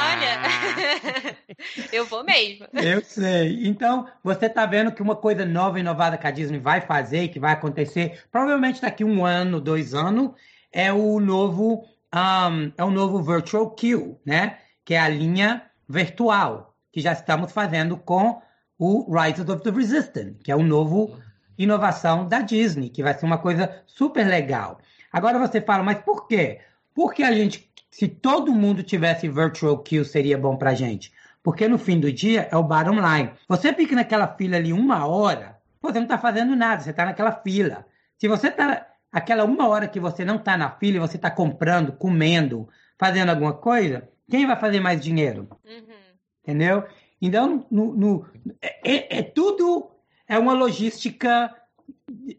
Eu vou mesmo. Eu sei. Então, você tá vendo que uma coisa nova e inovada que a Disney vai fazer, que vai acontecer, provavelmente daqui um ano, dois anos, é o novo, um, é o novo Virtual Queue, né? Que é a linha virtual, que já estamos fazendo com o Rise of the Resistance, que é o novo inovação da Disney, que vai ser uma coisa super legal. Agora você fala, mas por quê? Porque a gente, se todo mundo tivesse virtual queue, seria bom pra gente. Porque no fim do dia é o bottom line. Você fica naquela fila ali uma hora, você não está fazendo nada, você está naquela fila. Se você está aquela uma hora que você não está na fila e você está comprando, comendo, fazendo alguma coisa, quem vai fazer mais dinheiro? Uhum. Entendeu? Então, no, no, é, é, tudo é uma logística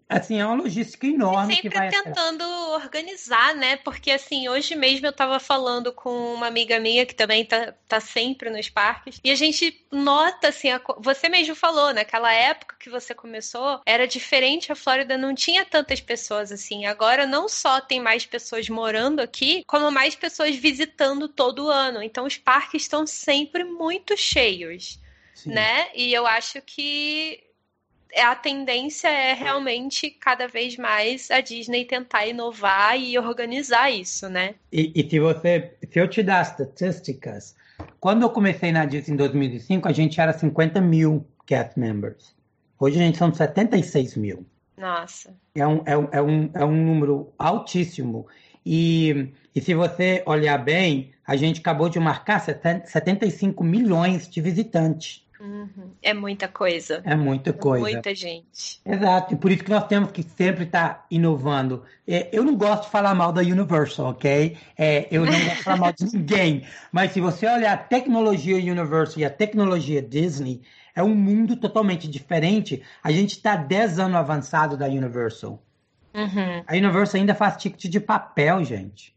assim, é uma logística enorme. Sempre que vai tentando organizar, né? Porque assim, hoje mesmo eu estava falando com uma amiga minha que também tá, tá sempre nos parques, e a gente nota assim, a, você mesmo falou, naquela época que você começou, era diferente, a Flórida não tinha tantas pessoas assim. Agora não só tem mais pessoas morando aqui, como mais pessoas visitando todo ano. Então os parques estão sempre muito cheios. Sim. Né? E eu acho que a tendência é realmente cada vez mais a Disney tentar inovar e organizar isso, né? E, e se você, se eu te dar estatísticas, quando eu comecei na Disney em 2005, a gente era 50 mil cast members. Hoje a gente são 76 mil. Nossa. É um, é um, é um, é um número altíssimo. E, e se você olhar bem, a gente acabou de marcar 75 milhões de visitantes. Uhum. É muita coisa. É muita coisa. muita gente. Exato. E por isso que nós temos que sempre estar tá inovando. É, eu não gosto de falar mal da Universal, ok? É, eu não gosto de falar mal de ninguém. Mas se você olhar a tecnologia Universal e a tecnologia Disney, é um mundo totalmente diferente. A gente está 10 anos avançado da Universal. Uhum. A Universal ainda faz ticket de papel, gente.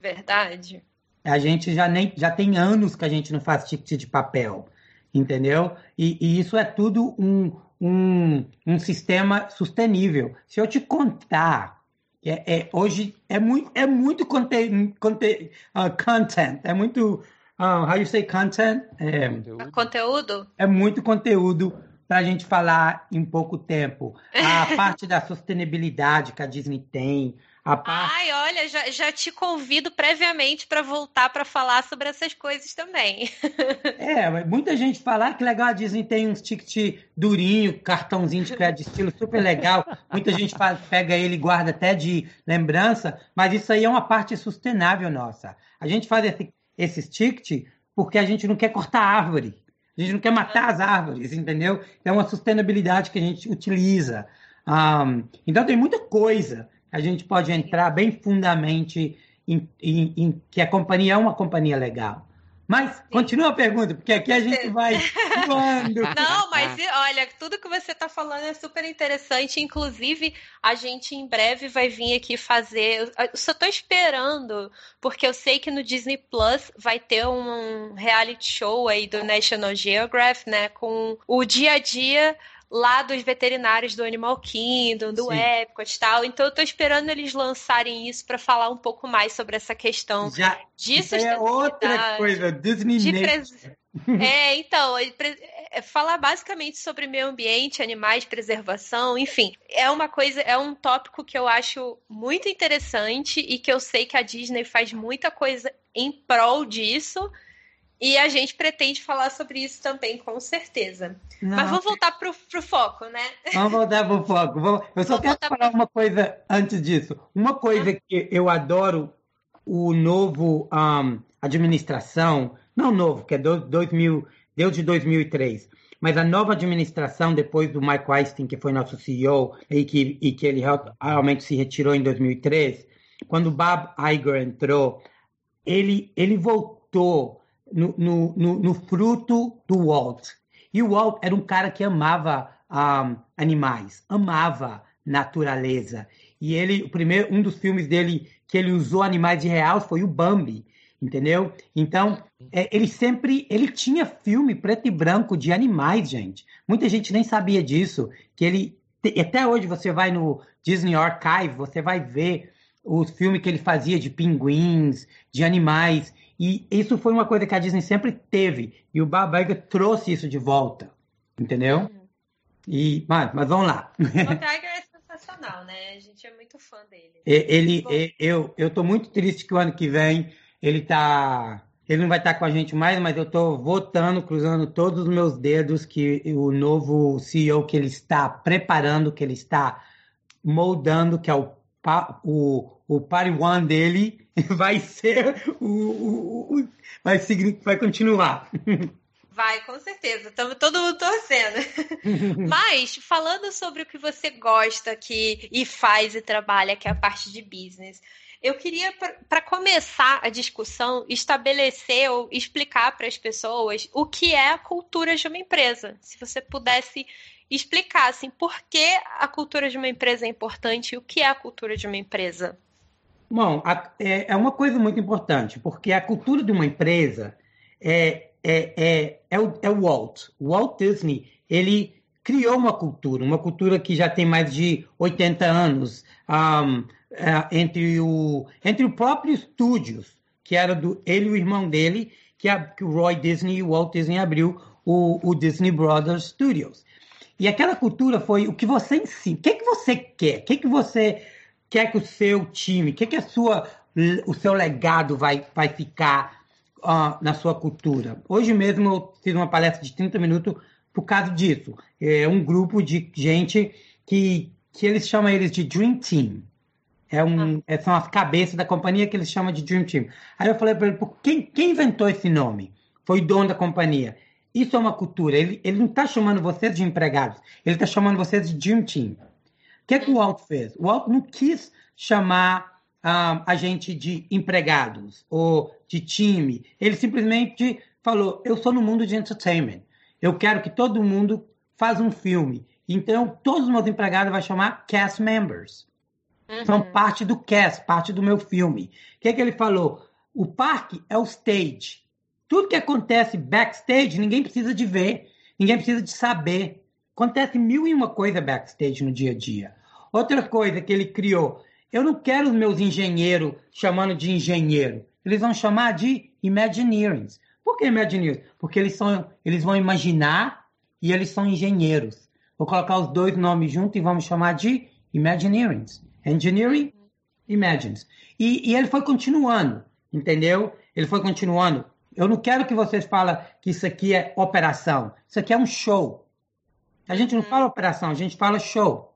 Verdade. A gente já, nem, já tem anos que a gente não faz ticket de papel entendeu? E, e isso é tudo um, um, um sistema sustentável. Se eu te contar, é, é, hoje é muito, é muito conte, conte, uh, content, é muito, uh, how you say content? É, conteúdo? É muito conteúdo para a gente falar em pouco tempo. A parte da sustentabilidade que a Disney tem, Parte... Ai, olha, já, já te convido previamente para voltar para falar sobre essas coisas também. é, muita gente fala ah, que legal, a Disney tem uns ticket durinho, cartãozinho de crédito estilo super legal. Muita gente fala, pega ele e guarda até de lembrança, mas isso aí é uma parte sustentável nossa. A gente faz esse, esses tickets porque a gente não quer cortar árvore. A gente não quer matar as árvores, entendeu? É uma sustentabilidade que a gente utiliza. Um, então tem muita coisa a gente pode entrar bem fundamente em, em, em que a companhia é uma companhia legal. Mas Sim. continua a pergunta, porque aqui a gente vai voando. Não, mas olha, tudo que você está falando é super interessante. Inclusive, a gente em breve vai vir aqui fazer. Eu só estou esperando, porque eu sei que no Disney Plus vai ter um reality show aí do National Geographic, né? Com o dia a dia lá dos veterinários do Animal Kingdom, do Sim. Epcot e tal. Então eu tô esperando eles lançarem isso para falar um pouco mais sobre essa questão Já, de isso é outra coisa, Disney de pres... É, então, é, falar basicamente sobre meio ambiente, animais, preservação, enfim, é uma coisa, é um tópico que eu acho muito interessante e que eu sei que a Disney faz muita coisa em prol disso e a gente pretende falar sobre isso também, com certeza. Não. Mas vamos voltar para o foco, né? Vamos voltar para o foco. Eu só vamos quero falar pro... uma coisa antes disso. Uma coisa ah. que eu adoro o novo um, administração, não novo, que é do, 2000, desde 2003, mas a nova administração, depois do Mike Weinstein, que foi nosso CEO, e que, e que ele realmente se retirou em 2003, quando o Bob Iger entrou, ele, ele voltou no, no, no, fruto do Walt. E o Walt era um cara que amava um, animais, amava natureza. E ele, o primeiro, um dos filmes dele que ele usou animais de real foi o Bambi, entendeu? Então, é, ele sempre, ele tinha filme preto e branco de animais, gente. Muita gente nem sabia disso, que ele até hoje você vai no Disney Archive, você vai ver os filmes que ele fazia de pinguins, de animais. E isso foi uma coisa que a Disney sempre teve. E o Iger trouxe isso de volta. Entendeu? E, mas, mas vamos lá. O Tiger é sensacional, né? A gente é muito fã dele. Ele, ele eu, eu tô muito triste que o ano que vem ele tá. Ele não vai estar tá com a gente mais, mas eu estou votando, cruzando todos os meus dedos que o novo CEO que ele está preparando, que ele está moldando, que é o, o, o Party One dele, vai ser o, o, o vai, seguir, vai continuar. Vai, com certeza. Estamos todo mundo torcendo. Mas, falando sobre o que você gosta que, e faz e trabalha, que é a parte de business, eu queria, para começar a discussão, estabelecer ou explicar para as pessoas o que é a cultura de uma empresa. Se você pudesse explicar, assim, por que a cultura de uma empresa é importante e o que é a cultura de uma empresa. Bom, a, é, é, uma coisa muito importante, porque a cultura de uma empresa é, é, é, é, o, é o Walt. O Walt Disney, ele criou uma cultura, uma cultura que já tem mais de 80 anos, um, é, entre, o, entre o próprio estúdios, que era do ele e o irmão dele, que, a, que o Roy Disney e o Walt Disney abriu o, o Disney Brothers Studios. E aquela cultura foi o que você ensina, o que, é que você quer, o que, é que você quer que o seu time, o que, que a sua, o seu legado vai, vai ficar uh, na sua cultura. Hoje mesmo eu fiz uma palestra de 30 minutos por causa disso. É um grupo de gente que, que eles chamam eles de Dream Team. É um, ah. É, são as cabeças da companhia que eles chamam de Dream Team. Aí eu falei para ele, quem, quem inventou esse nome? Foi o dono da companhia. Isso é uma cultura. Ele, ele não está chamando vocês de empregados, ele está chamando vocês de Dream Team. O que, é que o Walt fez? O Walt não quis chamar um, a gente de empregados ou de time. Ele simplesmente falou: eu sou no mundo de entertainment. Eu quero que todo mundo faça um filme. Então, todos os meus empregados vai chamar cast members. Uhum. São parte do cast, parte do meu filme. O que, é que ele falou? O parque é o stage. Tudo que acontece backstage, ninguém precisa de ver, ninguém precisa de saber. Acontece mil e uma coisa backstage no dia a dia. Outra coisa que ele criou, eu não quero os meus engenheiros chamando de engenheiro. Eles vão chamar de Imagineers. Por que Imagineers? Porque eles, são, eles vão imaginar e eles são engenheiros. Vou colocar os dois nomes juntos e vamos chamar de Imagineers. Engineering, Imagines. E, e ele foi continuando, entendeu? Ele foi continuando. Eu não quero que vocês falem que isso aqui é operação. Isso aqui é um show. A gente não fala operação, a gente fala show.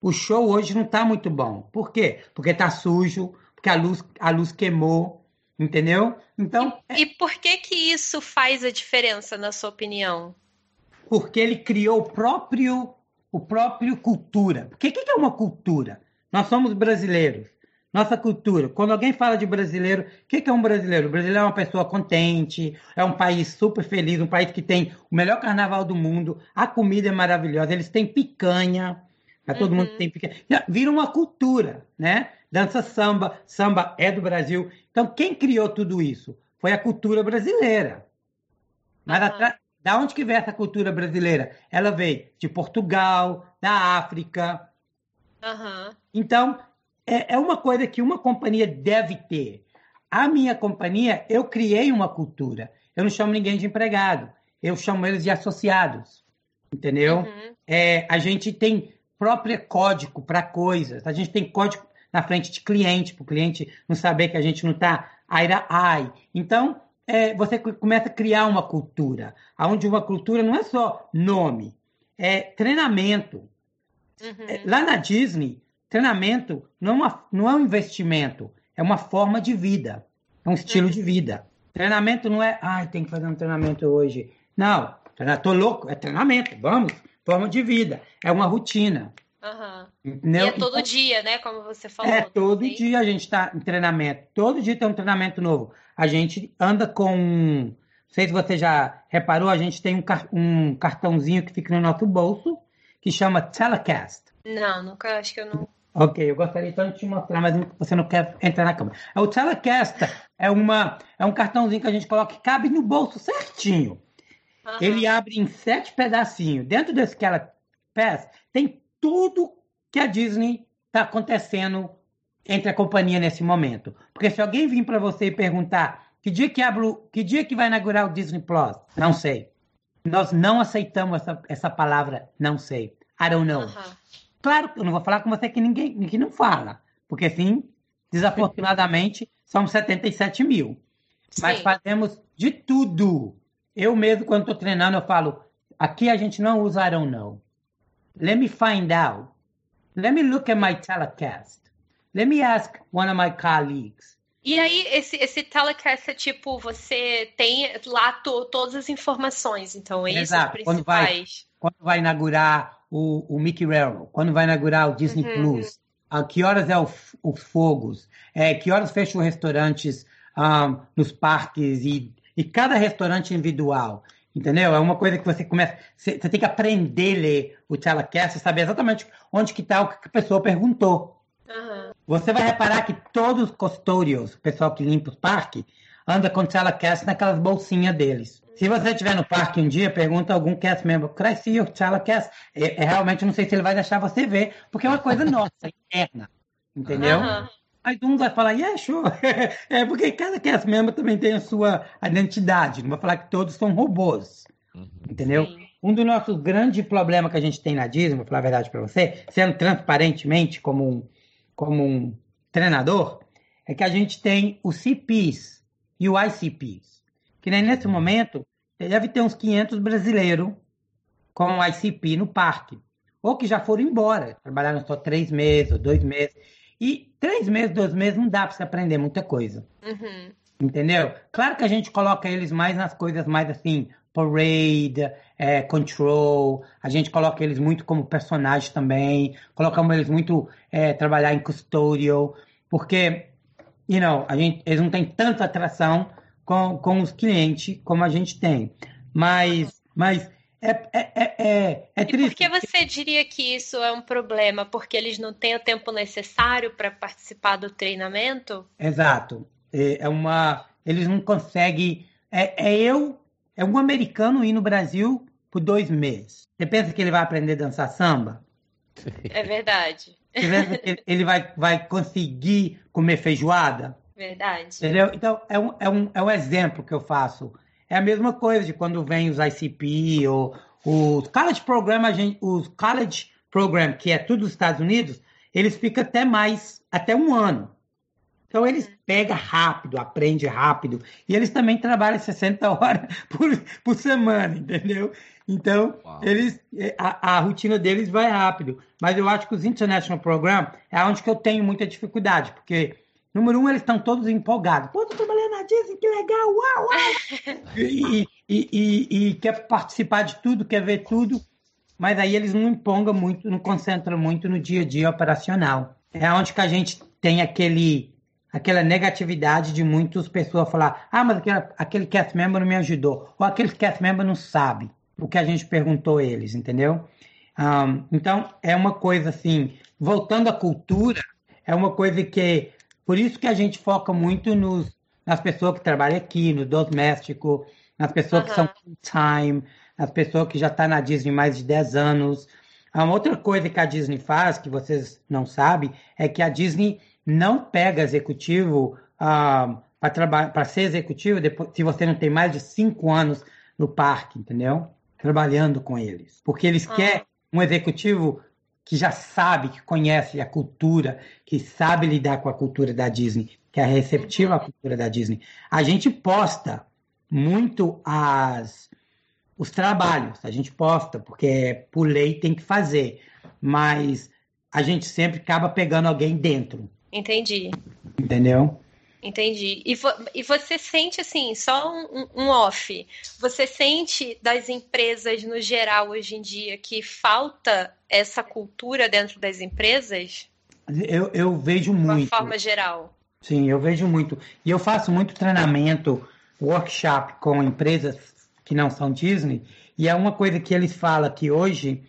O show hoje não está muito bom. Por quê? Porque está sujo, porque a luz, a luz queimou, entendeu? Então. E, é... e por que que isso faz a diferença, na sua opinião? Porque ele criou o próprio, o próprio cultura. Porque o que, que é uma cultura? Nós somos brasileiros. Nossa cultura. Quando alguém fala de brasileiro, o que, que é um brasileiro? O brasileiro é uma pessoa contente, é um país super feliz, um país que tem o melhor carnaval do mundo, a comida é maravilhosa, eles têm picanha, Pra todo uhum. mundo tem picanha. Vira uma cultura, né? Dança samba, samba é do Brasil. Então, quem criou tudo isso? Foi a cultura brasileira. Mas uhum. da onde que veio essa cultura brasileira? Ela veio de Portugal, da África. Uhum. Então, é, é uma coisa que uma companhia deve ter. A minha companhia, eu criei uma cultura. Eu não chamo ninguém de empregado. Eu chamo eles de associados. Entendeu? Uhum. É, a gente tem próprio código para coisas. A gente tem código na frente de cliente, para o cliente não saber que a gente não está eye to eye. Então, é, você começa a criar uma cultura, onde uma cultura não é só nome, é treinamento. Uhum. É, lá na Disney, treinamento não é, uma, não é um investimento, é uma forma de vida, é um estilo uhum. de vida. Treinamento não é, ai, tem que fazer um treinamento hoje. Não, estou louco, é treinamento, vamos forma de vida, é uma rotina. Uhum. E é todo então, dia, né? Como você falou. É, todo dia a gente está em treinamento. Todo dia tem um treinamento novo. A gente anda com. Não sei se você já reparou, a gente tem um, um cartãozinho que fica no nosso bolso que chama Telecast. Não, nunca, acho que eu não. Ok, eu gostaria então de te mostrar, mas você não quer entrar na câmera. O Telecast é, uma, é um cartãozinho que a gente coloca que cabe no bolso certinho. Uhum. Ele abre em sete pedacinhos. Dentro desse Galaxy Pass tem tudo que a Disney está acontecendo entre a companhia nesse momento. Porque se alguém vir para você e perguntar que dia que abre, que dia que vai inaugurar o Disney Plus, não sei. Nós não aceitamos essa, essa palavra não sei. I don't know. Uhum. Claro que eu não vou falar com você que ninguém que não fala. Porque assim, desafortunadamente, são 77 mil. Sim. Mas fazemos de tudo eu mesmo, quando estou treinando, eu falo: aqui a gente não usa I don't know. Let me find out. Let me look at my telecast. Let me ask one of my colleagues. E aí, esse, esse telecast é tipo, você tem lá to, todas as informações, então é Exato. isso quando vai, quando vai inaugurar o, o Mickey Railroad, quando vai inaugurar o Disney uhum. Plus, a que horas é o, os fogos, é, que horas fecham os restaurantes um, ah, nos parques e e cada restaurante individual. Entendeu? É uma coisa que você começa. Você, você tem que aprender a ler o telecast, saber exatamente onde que está o que a pessoa perguntou. Uhum. Você vai reparar que todos os custodios, o pessoal que limpa os parques, anda com o telecast naquelas bolsinhas deles. Se você estiver no parque um dia, pergunta a algum cast member, could I see your telecast? É, é, realmente não sei se ele vai deixar você ver, porque é uma coisa nossa, interna. Entendeu? Uhum. Aí todo mundo vai falar, yeah, sure. é porque cada cast member também tem a sua identidade. Não vai falar que todos são robôs. Uhum. Entendeu? Sim. Um dos nossos grandes problemas que a gente tem na Disney, vou falar a verdade para você, sendo transparentemente como um, como um treinador, é que a gente tem os CPs e o ICPs. Que nem nesse momento, deve ter uns 500 brasileiros com ICP no parque, ou que já foram embora, trabalharam só três meses ou dois meses. E três meses, dois meses não dá para você aprender muita coisa. Uhum. Entendeu? Claro que a gente coloca eles mais nas coisas mais assim, parade, é, control, a gente coloca eles muito como personagens também, colocamos eles muito é, trabalhar em custodial, porque, you know, a gente, eles não têm tanta atração com, com os clientes como a gente tem. Mas, mas é, é, é, é, é triste. E por que você diria que isso é um problema? Porque eles não têm o tempo necessário para participar do treinamento? Exato. É, é uma. Eles não conseguem. É, é eu, é um americano ir no Brasil por dois meses. Você pensa que ele vai aprender a dançar samba? É verdade. Você pensa que ele vai, vai conseguir comer feijoada? Verdade. Entendeu? Então, é um, é, um, é um exemplo que eu faço. É a mesma coisa de quando vem os ICP ou os college program, gente, os college program, que é tudo dos Estados Unidos, eles ficam até mais, até um ano. Então eles uhum. pegam rápido, aprendem rápido. E eles também trabalham 60 horas por, por semana, entendeu? Então, Uau. eles a, a, rotina deles vai rápido. Mas eu acho que os International Program é onde que eu tenho muita dificuldade, porque Número um, eles estão todos empolgados. Pô, tô trabalhando na Disney, que legal, uau, uau! e, e, e, e, quer participar de tudo, quer ver tudo, mas aí eles não empolgam muito, não concentram muito no dia a dia operacional. É onde que a gente tem aquele, aquela negatividade de muitas pessoas falar, ah, mas aquele, aquele cast member não me ajudou, ou aquele cast member não sabe o que a gente perguntou eles, entendeu? Um, então, é uma coisa assim, voltando à cultura, é uma coisa que por isso que a gente foca muito nos, nas pessoas que trabalham aqui, no doméstico, nas pessoas uhum. que são full-time, nas pessoas que já estão tá na Disney mais de 10 anos. Uma outra coisa que a Disney faz, que vocês não sabem, é que a Disney não pega executivo uh, para ser executivo depois, se você não tem mais de 5 anos no parque, entendeu? Trabalhando com eles. Porque eles uhum. querem um executivo que já sabe, que conhece a cultura, que sabe lidar com a cultura da Disney, que é receptiva à cultura da Disney. A gente posta muito as os trabalhos, a gente posta porque por lei tem que fazer, mas a gente sempre acaba pegando alguém dentro. Entendi. Entendeu? Entendi. E, vo e você sente, assim, só um, um, off, você sente das empresas no geral hoje em dia que falta essa cultura dentro das empresas? Eu, eu vejo muito. De uma forma geral. Sim, eu vejo muito. E eu faço muito treinamento, workshop com empresas que não são Disney, e é uma coisa que eles falam que hoje,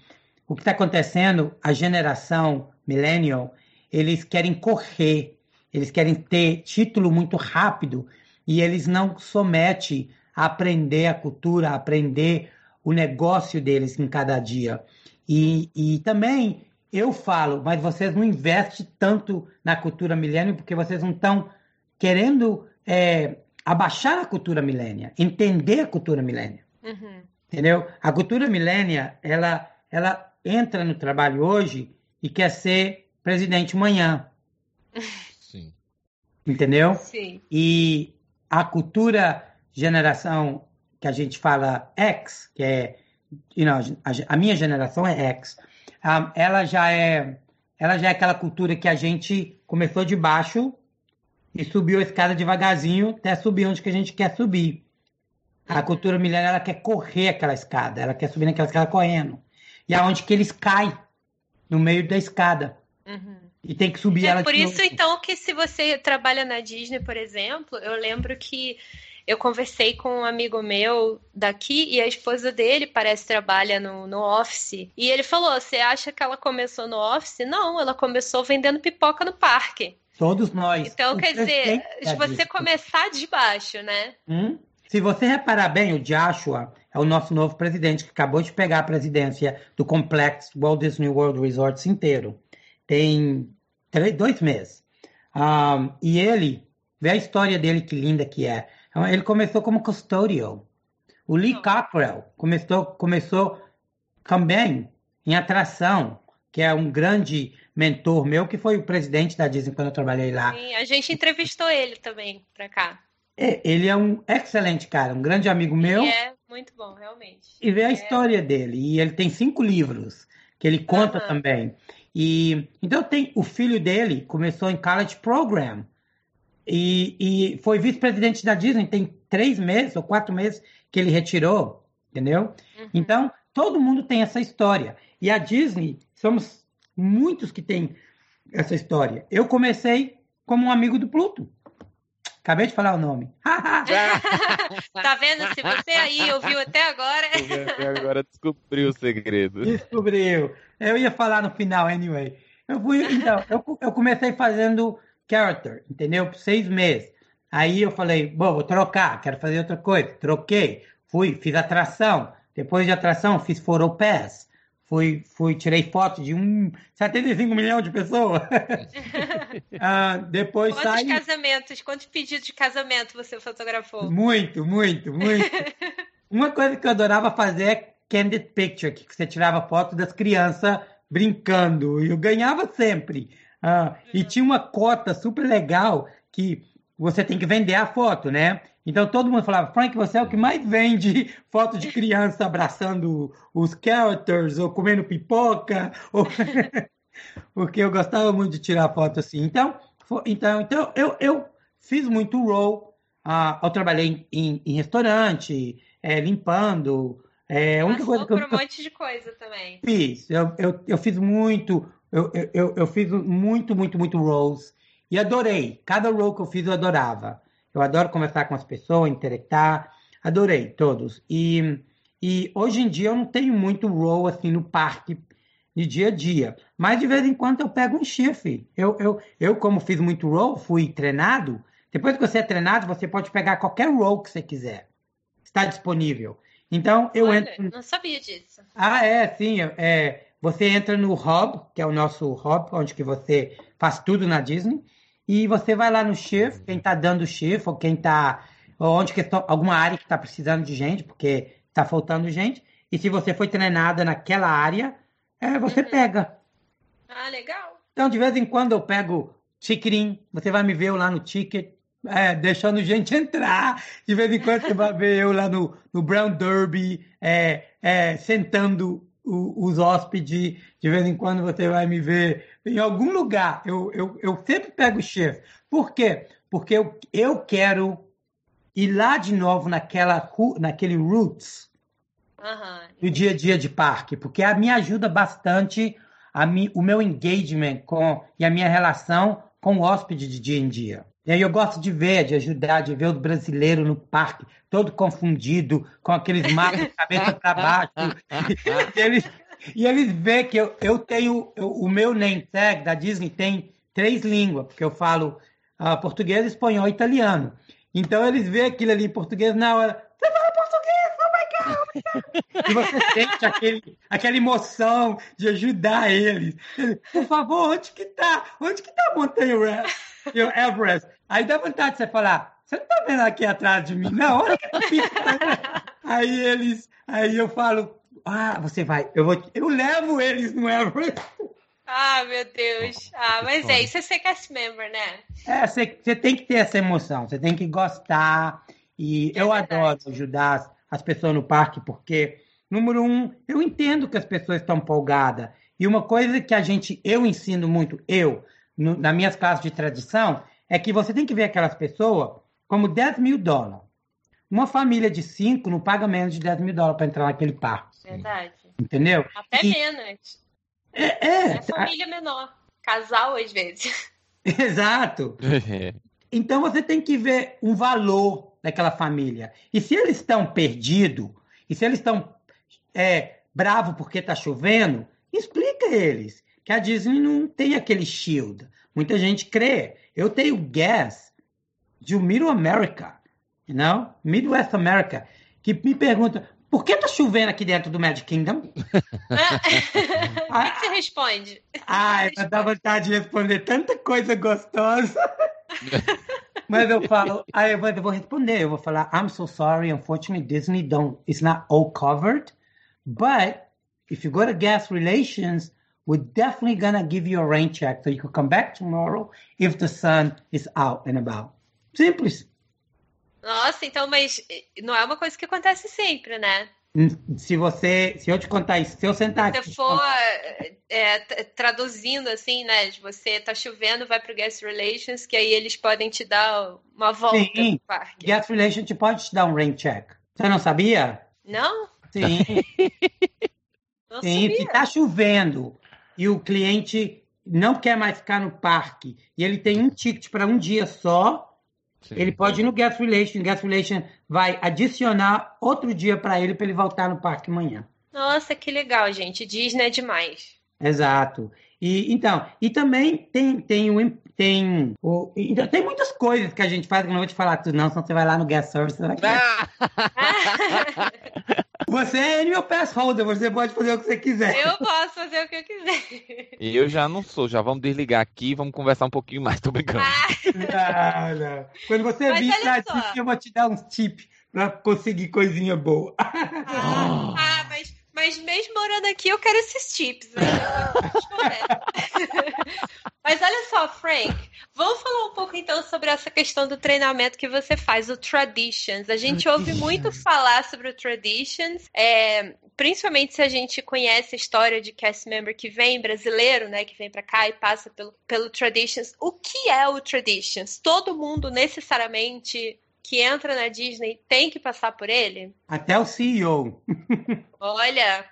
o que está acontecendo, a geração millennial, eles querem correr eles querem ter título muito rápido e eles não sometem a aprender a cultura, a aprender o negócio deles em cada dia. E, e também eu falo, mas vocês não investem tanto na cultura milênio porque vocês não estão querendo é, abaixar a cultura milênia, entender a cultura milênia. Uhum. Entendeu? A cultura milênia, ela, ela entra no trabalho hoje e quer ser presidente amanhã. entendeu? Sim. E a cultura geração que a gente fala X, que é, you know, a, a minha geração é X, um, ela já é, ela já é aquela cultura que a gente começou de baixo e subiu a escada devagarzinho até subir onde que a gente quer subir. A cultura milênio, ela quer correr aquela escada, ela quer subir naquela escada correndo. E aonde que eles caem? No meio da escada. Uhum. E tem que subir é ela por isso, novo. então, que se você trabalha na Disney, por exemplo, eu lembro que eu conversei com um amigo meu daqui e a esposa dele parece trabalha no, no office. E ele falou: Você acha que ela começou no office? Não, ela começou vendendo pipoca no parque. Todos nós. Então, quer dizer, se você começar de baixo, né? Hum? Se você reparar bem, o Joshua é o nosso novo presidente que acabou de pegar a presidência do complexo Walt Disney World Resorts inteiro tem três, dois meses. Um, e ele, vê a história dele, que linda que é. Ele começou como custodial. O Lee oh. Cockrell começou, começou também em atração, que é um grande mentor meu, que foi o presidente da Disney quando eu trabalhei lá. Sim, a gente entrevistou ele também para cá. É, ele é um excelente cara, um grande amigo meu. E é Muito bom, realmente. E ver a é... história dele. E ele tem cinco livros que ele conta uhum. também. E então tem o filho dele começou em college program e, e foi vice-presidente da Disney. Tem três meses ou quatro meses que ele retirou, entendeu? Uhum. Então todo mundo tem essa história. E a Disney somos muitos que têm essa história. Eu comecei como um amigo do Pluto. Acabei de falar o nome. tá vendo? Se você aí ouviu até agora. agora descobriu o segredo. Descobriu. Eu ia falar no final, anyway. Eu fui, então, eu, eu comecei fazendo character, entendeu? Por seis meses. Aí eu falei, bom, vou trocar, quero fazer outra coisa. Troquei, fui, fiz atração. Depois de atração, fiz pass. Fui, fui, tirei foto de um 75 milhões de pessoas. ah, depois Quantos saí... casamentos, quantos pedidos de casamento você fotografou? Muito, muito, muito. Uma coisa que eu adorava fazer é candid picture, que você tirava foto das crianças brincando. Eu ganhava sempre. Ah, uhum. E tinha uma cota super legal que você tem que vender a foto, né? Então todo mundo falava, Frank, você é o que mais vende foto de criança abraçando os characters, ou comendo pipoca, ou... porque eu gostava muito de tirar foto assim. Então, então, então eu, eu fiz muito role, uh, eu trabalhei em, em restaurante, é, limpando. É, a única coisa que eu, por um monte de coisa também. Fiz, eu, eu, eu fiz muito, eu, eu, eu fiz muito, muito, muito roles. E adorei. Cada role que eu fiz eu adorava. Eu adoro conversar com as pessoas, interactar. Adorei todos. E, e hoje em dia eu não tenho muito role assim no parque de dia a dia. Mas de vez em quando eu pego um chifre. Eu, eu, eu como fiz muito role, fui treinado. Depois que você é treinado, você pode pegar qualquer role que você quiser. Está disponível. Então eu Olha, entro. Não sabia disso. Ah, é, sim. É, você entra no Hub, que é o nosso Hub, onde que você faz tudo na Disney. E você vai lá no shift, quem está dando shift, ou quem está. Onde que alguma área que está precisando de gente, porque está faltando gente. E se você foi treinada naquela área, é, você uhum. pega. Ah, legal. Então, de vez em quando eu pego ticketing, você vai me ver lá no ticket, é, deixando gente entrar. De vez em quando você vai ver eu lá no, no Brown Derby, é, é, sentando o, os hóspedes. De vez em quando você vai me ver em algum lugar. Eu, eu, eu sempre pego o chefe. Por quê? Porque eu, eu quero ir lá de novo naquela, naquele roots uhum. do dia a dia de parque, porque a me ajuda bastante a mi, o meu engagement com e a minha relação com o hóspede de dia em dia. E aí eu gosto de ver, de ajudar, de ver o brasileiro no parque, todo confundido, com aqueles mapas de cabeça para baixo. e eles veem que eu, eu tenho, eu, o meu name tag da Disney tem três línguas, porque eu falo uh, português, espanhol e italiano. Então eles veem aquilo ali em português na hora. Você fala português? Oh my God! e você sente aquele, aquela emoção de ajudar eles. Por favor, onde que tá? Onde que tá a Montanha Everest? Aí dá vontade de você falar, você não tá vendo aqui atrás de mim, não? Olha que Aí eles, aí eu falo, ah, você vai, eu vou, eu levo eles no Everest. Ah, meu Deus. Ah, mas é, isso é ser cast member, né? É, você, você tem que ter essa emoção, você tem que gostar. E é eu verdade. adoro ajudar as, as pessoas no parque, porque, número um, eu entendo que as pessoas estão empolgadas. E uma coisa que a gente, eu ensino muito, eu, no, nas minhas classes de tradição, é que você tem que ver aquelas pessoas como 10 mil dólares. Uma família de cinco não paga menos de 10 mil dólares para entrar naquele parque. Verdade. Entendeu? Até e... menos. É, é. é família menor. Casal, às vezes. Exato. então você tem que ver um valor daquela família. E se eles estão perdidos, e se eles estão é, bravos porque está chovendo, explica eles que a Disney não tem aquele shield. Muita gente crê. Eu tenho gas de Middle America, you know? Midwest America, que me pergunta, por que tá chovendo aqui dentro do Magic Kingdom? o que, você responde? Ai, dá vontade de responder tanta coisa gostosa. mas eu falo, aí eu vou responder, eu vou falar, I'm so sorry, unfortunately Disney don't, it's not all covered, but if you go to guest relations, we're definitely gonna give you a rain check so you can come back tomorrow if the sun is out and about. Simples. Nossa, então, mas não é uma coisa que acontece sempre, né? Se você, se eu te contar isso, se eu sentar Se você for é, traduzindo assim, né? De você tá chovendo, vai pro Guest Relations, que aí eles podem te dar uma volta Sim, no parque. Guest Relations te pode te dar um rain check. Você não sabia? Não? Sim. não Sim, sabia. se tá chovendo e o cliente não quer mais ficar no parque e ele tem um ticket para um dia só, Sim. Ele pode ir no Guest Relation, o Guest Relation vai adicionar outro dia para ele para ele voltar no parque amanhã. Nossa, que legal, gente. Disney é demais. Exato. E então, e também tem tem o tem o então, tem muitas coisas que a gente faz, que eu não vou te falar tudo não, senão você vai lá no guest service, você vai Você é meu pass holder, você pode fazer o que você quiser. Eu posso fazer o que eu quiser. E eu já não sou, já vamos desligar aqui, vamos conversar um pouquinho mais, tô brincando. Ah. Não, não. Quando você vir pra ti, eu vou te dar uns tips pra conseguir coisinha boa. Ah, ah mas mas mesmo morando aqui, eu quero esses tips. Né? Mas olha só, Frank, vamos falar um pouco então sobre essa questão do treinamento que você faz, o Traditions. A gente ouve muito falar sobre o Traditions, é, principalmente se a gente conhece a história de cast member que vem, brasileiro, né, que vem para cá e passa pelo, pelo Traditions. O que é o Traditions? Todo mundo necessariamente que entra na Disney tem que passar por ele? Até o CEO. Olha.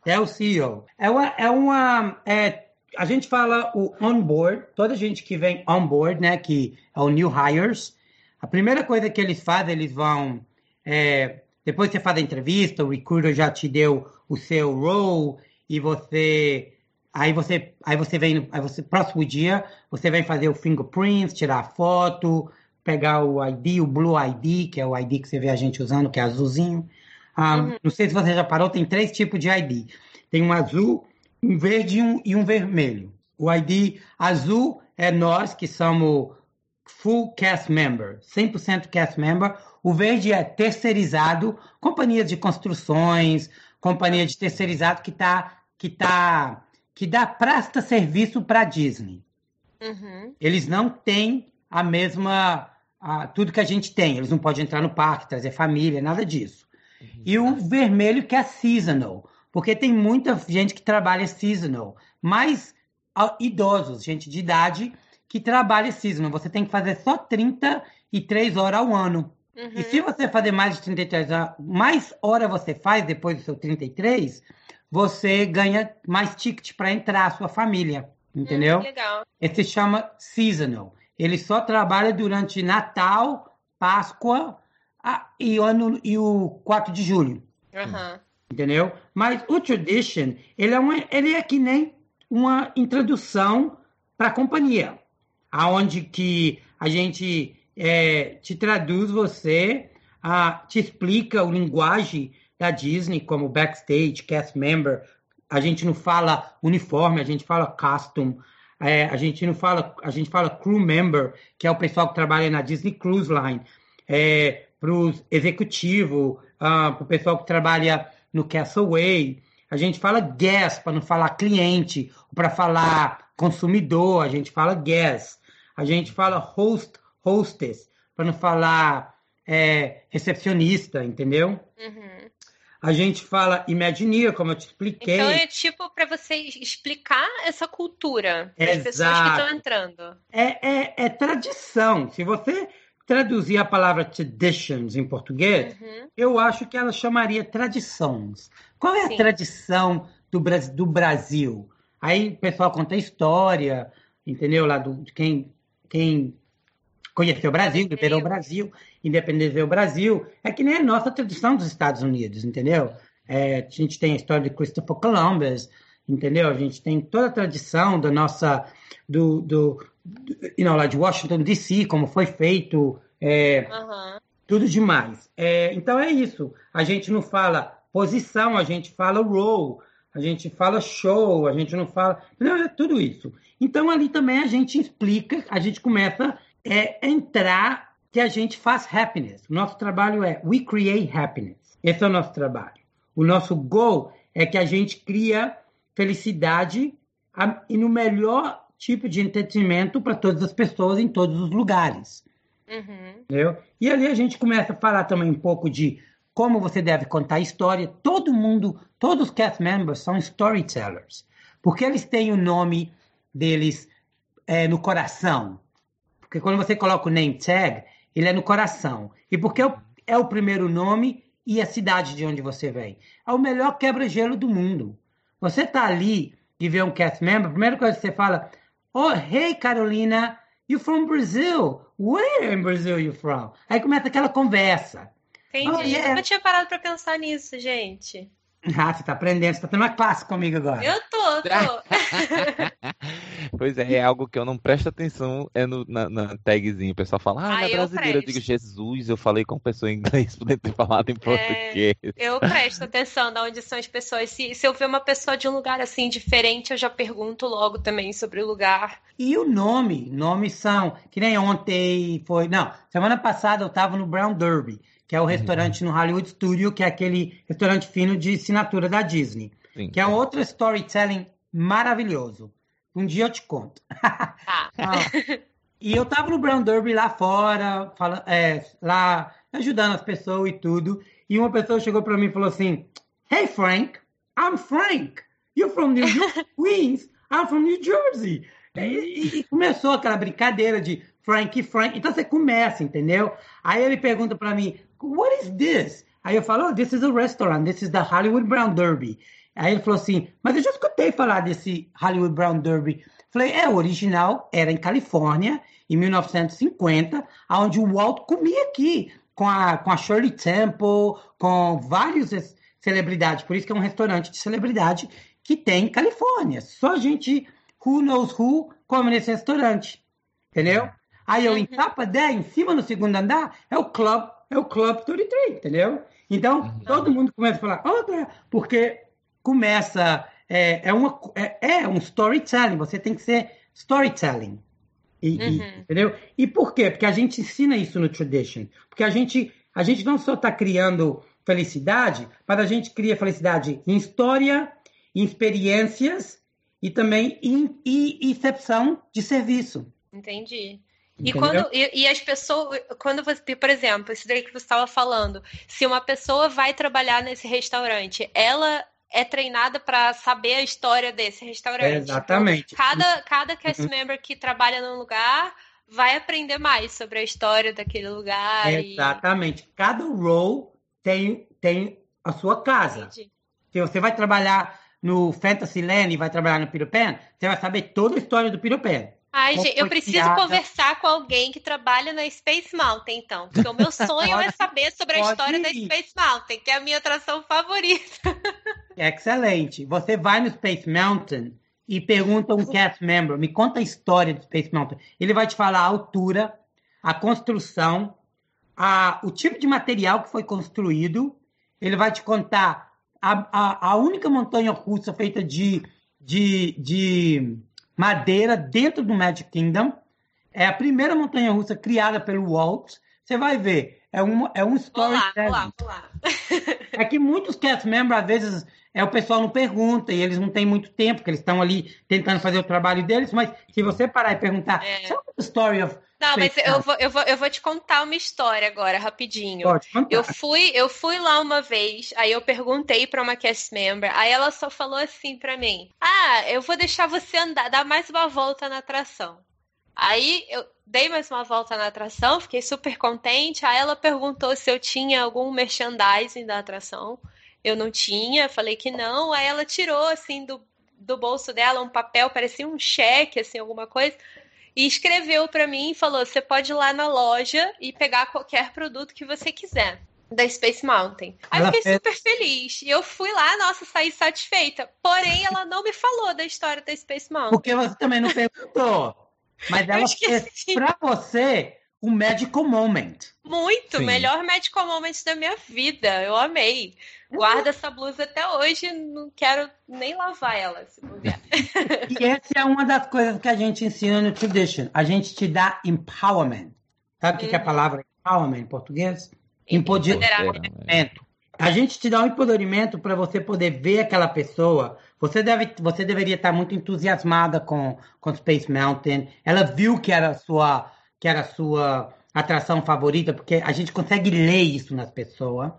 Até o CEO. É uma. É uma é, a gente fala o onboard, toda gente que vem onboard, né? Que é o new hires. A primeira coisa que eles fazem, eles vão. É, depois você faz a entrevista, o recruiter já te deu o seu role e você aí você aí você vem aí você próximo dia você vem fazer o fingerprints tirar foto pegar o ID, o Blue ID, que é o ID que você vê a gente usando, que é azulzinho. Ah, uhum. Não sei se você já parou, tem três tipos de ID. Tem um azul, um verde e um, e um vermelho. O ID azul é nós que somos full cast member, 100% cast member. O verde é terceirizado, companhia de construções, companhia de terceirizado que tá que tá que dá presta serviço para Disney. Uhum. Eles não têm a mesma a, tudo que a gente tem. Eles não podem entrar no parque, trazer família, nada disso. Uhum. E o vermelho que é seasonal, porque tem muita gente que trabalha seasonal, mais idosos, gente de idade que trabalha seasonal. Você tem que fazer só 33 horas ao ano. Uhum. E se você fazer mais de 33 horas, mais hora você faz depois do seu 33, você ganha mais ticket para entrar a sua família. Entendeu? Hum, legal. Esse chama seasonal. Ele só trabalha durante Natal, Páscoa a, e, ano, e o 4 de julho. Uhum. Entendeu? Mas o Tradition, ele é, uma, ele é que nem uma introdução para a companhia, aonde que a gente é, te traduz você, a, te explica o linguagem da Disney, como backstage, cast member. A gente não fala uniforme, a gente fala costume. É, a gente não fala, a gente fala crew member, que é o pessoal que trabalha na Disney Cruise Line, é, para os executivos, ah, para o pessoal que trabalha no Castaway. A gente fala guest para não falar cliente, para falar consumidor, a gente fala guest. A gente fala host, hostess, para não falar é, recepcionista, entendeu? Uhum. A gente fala Imagineer, como eu te expliquei. Então é tipo para você explicar essa cultura para as pessoas que estão entrando. É, é, é, tradição. Se você traduzir a palavra traditions em português, uhum. eu acho que ela chamaria tradições. Qual é Sim. a tradição do, do Brasil? Aí o pessoal conta a história, entendeu? Lá do, de quem, quem conheceu o Brasil, liberou o Brasil independência do Brasil, é que nem a nossa tradição dos Estados Unidos, entendeu? É, a gente tem a história de Christopher Columbus, entendeu? A gente tem toda a tradição da nossa, do, do, do you know, lá de Washington D.C., como foi feito, é, uhum. tudo demais. É, então é isso. A gente não fala posição, a gente fala role, a gente fala show, a gente não fala, não é tudo isso. Então ali também a gente explica, a gente começa é, a entrar que a gente faz happiness. O nosso trabalho é we create happiness. Esse é o nosso trabalho. O nosso goal é que a gente cria felicidade e no melhor tipo de entretenimento para todas as pessoas em todos os lugares. Uhum. Entendeu? E ali a gente começa a falar também um pouco de como você deve contar história. Todo mundo, todos os cast members são storytellers, porque eles têm o nome deles é, no coração. Porque quando você coloca o name tag, ele é no coração. E porque é o, é o primeiro nome e a cidade de onde você vem. É o melhor quebra-gelo do mundo. Você tá ali e vê um cast member, a primeira coisa que você fala, oh, hey Carolina, you from Brazil? Where in Brazil you from? Aí começa aquela conversa. Entendi. Oh, yeah. Eu nunca tinha parado para pensar nisso, gente. Ah, você tá aprendendo, você tá tendo uma classe comigo agora. Eu tô, tô. pois é, é algo que eu não presto atenção é no, na, na tagzinho. O pessoal fala, ah, ah é brasileira. Eu, eu, digo, Jesus, eu falei com pessoa em inglês, poder ter falado em é, português. É, eu presto atenção de onde são as pessoas. Se, se eu ver uma pessoa de um lugar assim diferente, eu já pergunto logo também sobre o lugar. E o nome? Nomes são, que nem ontem foi. Não, semana passada eu tava no Brown Derby que é o uhum. restaurante no Hollywood Studio, que é aquele restaurante fino de assinatura da Disney. Sim. Que é outro storytelling maravilhoso. Um dia eu te conto. Ah. ah, e eu tava no Brown Derby lá fora, fala, é, lá ajudando as pessoas e tudo. E uma pessoa chegou para mim e falou assim: Hey Frank, I'm Frank. You're from New York, Queens. I'm from New Jersey. E, e, começou aquela brincadeira de Frank, Frank. Então você começa, entendeu? Aí ele pergunta para mim, what is this? Aí eu falo, oh, this is a restaurant, this is the Hollywood Brown Derby. Aí ele falou assim, mas eu já escutei falar desse Hollywood Brown Derby. Falei, é, o original era em Califórnia, em 1950, onde o Walt comia aqui, com a, com a Shirley Temple, com vários celebridades. Por isso que é um restaurante de celebridade que tem em Califórnia. Só gente who knows who come nesse restaurante. Entendeu? Aí eu, em uhum. 10, em cima no segundo andar, é o Club é o Club 33, entendeu? Então, uhum. todo mundo começa a falar, oh, porque começa, é, é, uma, é, é, um storytelling, você tem que ser storytelling. E, uhum. e, entendeu? E por quê? Porque a gente ensina isso no Tradition. Porque a gente, a gente não só está criando felicidade, mas a gente cria felicidade em história, em experiências e também em, em excepção de serviço. Entendi. E, quando, e, e, as pessoas, quando você, por exemplo, isso daí que você estava falando, se uma pessoa vai trabalhar nesse restaurante, ela é treinada para saber a história desse restaurante. exatamente. Então, cada, cada cast uhum. member que trabalha num lugar vai aprender mais sobre a história daquele lugar. Exatamente. E... Cada role tem, tem a sua casa. Entendi. Se você vai trabalhar no Fantasyland e vai trabalhar no Peter Pan, você vai saber toda a história do Peter Pan. Ai, gente, eu preciso conversar com alguém que trabalha na Space Mountain, então. Porque o meu sonho pode, é saber sobre a história ir. da Space Mountain, que é a minha atração favorita. Excelente. Você vai no Space Mountain e pergunta a um cast member, me conta a história do Space Mountain. Ele vai te falar a altura, a construção, a, o tipo de material que foi construído. Ele vai te contar a, a, a única montanha russa feita de, de, de madeira dentro do Magic Kingdom. É a primeira montanha russa criada pelo Walt. Você vai ver, é um, é um storytelling. É que muitos cast members, às vezes, é, o pessoal não pergunta e eles não têm muito tempo, porque eles estão ali tentando fazer o trabalho deles, mas se você parar e perguntar, é. tell the story of não, mas eu vou, eu, vou, eu vou te contar uma história agora, rapidinho. Pode contar. Eu fui, eu fui lá uma vez, aí eu perguntei para uma cast member, aí ela só falou assim para mim: Ah, eu vou deixar você andar, dar mais uma volta na atração. Aí eu dei mais uma volta na atração, fiquei super contente. Aí ela perguntou se eu tinha algum merchandising da atração. Eu não tinha, falei que não. Aí ela tirou assim do, do bolso dela um papel, parecia um cheque, assim, alguma coisa e escreveu para mim e falou: você pode ir lá na loja e pegar qualquer produto que você quiser da Space Mountain. Aí eu fiquei super feliz. E eu fui lá, nossa, saí satisfeita. Porém, ela não me falou da história da Space Mountain. Porque você também não perguntou. Mas ela fez pra você um magical moment. Muito, Sim. melhor magical moment da minha vida. Eu amei. Guardo essa blusa até hoje, não quero nem lavar ela, se puder. e essa é uma das coisas que a gente ensina no Tradition. A gente te dá empowerment. Sabe o uhum. que é a uhum. palavra empowerment em português? Empoderamento. A gente te dá um empoderamento para você poder ver aquela pessoa. Você, deve, você deveria estar muito entusiasmada com, com Space Mountain. Ela viu que era a sua, que era sua atração favorita, porque a gente consegue ler isso nas pessoas.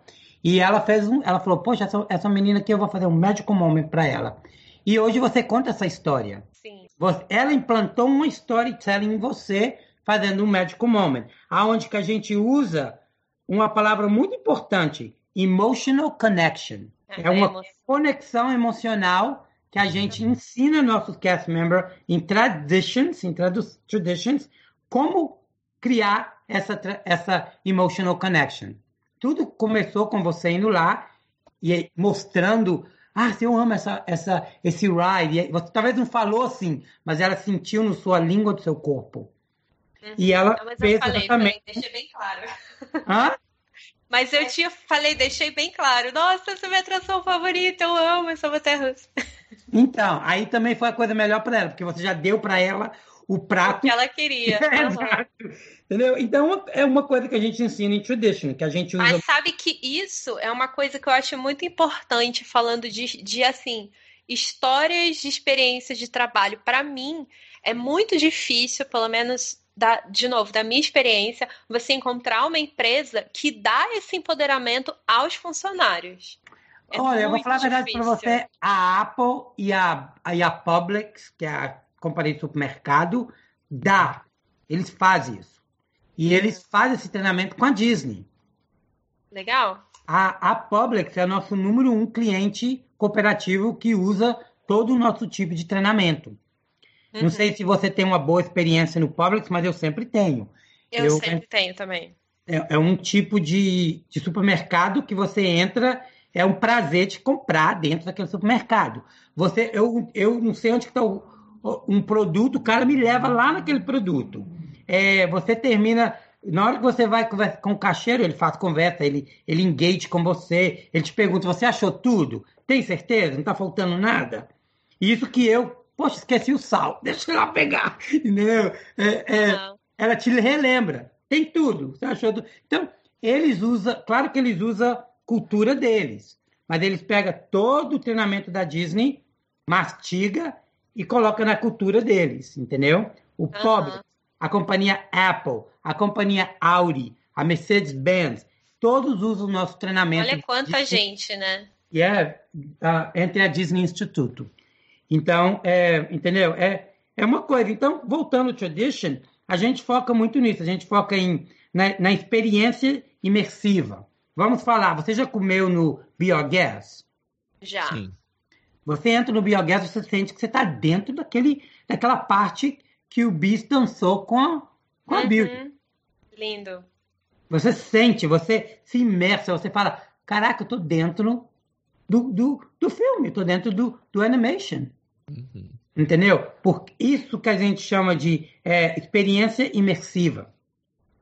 E ela fez um, ela falou, poxa, essa, essa menina aqui eu vou fazer um médico moment para ela. E hoje você conta essa história. Sim. ela implantou uma storytelling em você, fazendo um médico moment, aonde que a gente usa uma palavra muito importante, emotional connection. É, é uma conexão emocional que a gente ensina nossos cast members em traditions, em traditions, como criar essa, essa emotional connection. Tudo começou com você indo lá e mostrando, ah, eu amo essa, essa, esse ride. Você talvez não falou assim, mas ela sentiu no sua língua do seu corpo. Uhum. E ela não, fez falei, exatamente. Falei, deixei bem claro. Hã? Mas eu tinha falei, deixei bem claro. Nossa, essa é minha atração favorita, eu amo essa montanha russa. Então, aí também foi a coisa melhor para ela, porque você já deu para ela o prato. Que ela queria. É, exato. Entendeu? Então, é uma coisa que a gente ensina em tradition, que a gente usa. Mas sabe que isso é uma coisa que eu acho muito importante, falando de, de assim, histórias de experiências de trabalho. Para mim, é muito difícil, pelo menos da, de novo, da minha experiência, você encontrar uma empresa que dá esse empoderamento aos funcionários. É Olha, eu vou falar a verdade para você, a Apple e a, e a Publix, que é a companhia de supermercado, dá. Eles fazem isso. E eles fazem esse treinamento com a Disney. Legal. A, a Publix é o nosso número um cliente cooperativo que usa todo o nosso tipo de treinamento. Uhum. Não sei se você tem uma boa experiência no Publix, mas eu sempre tenho. Eu, eu sempre tenho também. É, é, um tipo de, de supermercado que você entra, é um prazer de comprar dentro daquele supermercado. Você, eu, eu não sei onde está um produto, o cara me leva lá naquele produto. É, você termina na hora que você vai com o caixeiro, ele faz conversa, ele, ele engage com você, ele te pergunta: você achou tudo? Tem certeza? Não está faltando nada? Isso que eu Poxa, esqueci o sal, deixa eu lá pegar. Entendeu? É, é, ela te relembra. Tem tudo. Você achou tudo. Então, eles usam, claro que eles usam cultura deles, mas eles pegam todo o treinamento da Disney, mastiga e coloca na cultura deles, entendeu? O pobre, a companhia Apple, a companhia Audi, a Mercedes-Benz, todos usam o nosso treinamento. Olha quanta gente, né? E é uh, entre a Disney Instituto. Então, é, entendeu? É, é uma coisa. Então, voltando ao Tradition, a gente foca muito nisso. A gente foca em, na, na experiência imersiva. Vamos falar, você já comeu no Biogas? Já. Sim. Você entra no Biogas, você sente que você está dentro daquele, daquela parte que o Beast dançou com a, com a uhum. Beauty. Lindo. Você sente, você se imersa, você fala, caraca, eu tô dentro do, do, do filme, eu tô dentro do, do animation. Uhum. Entendeu? Por isso que a gente chama de é, experiência imersiva.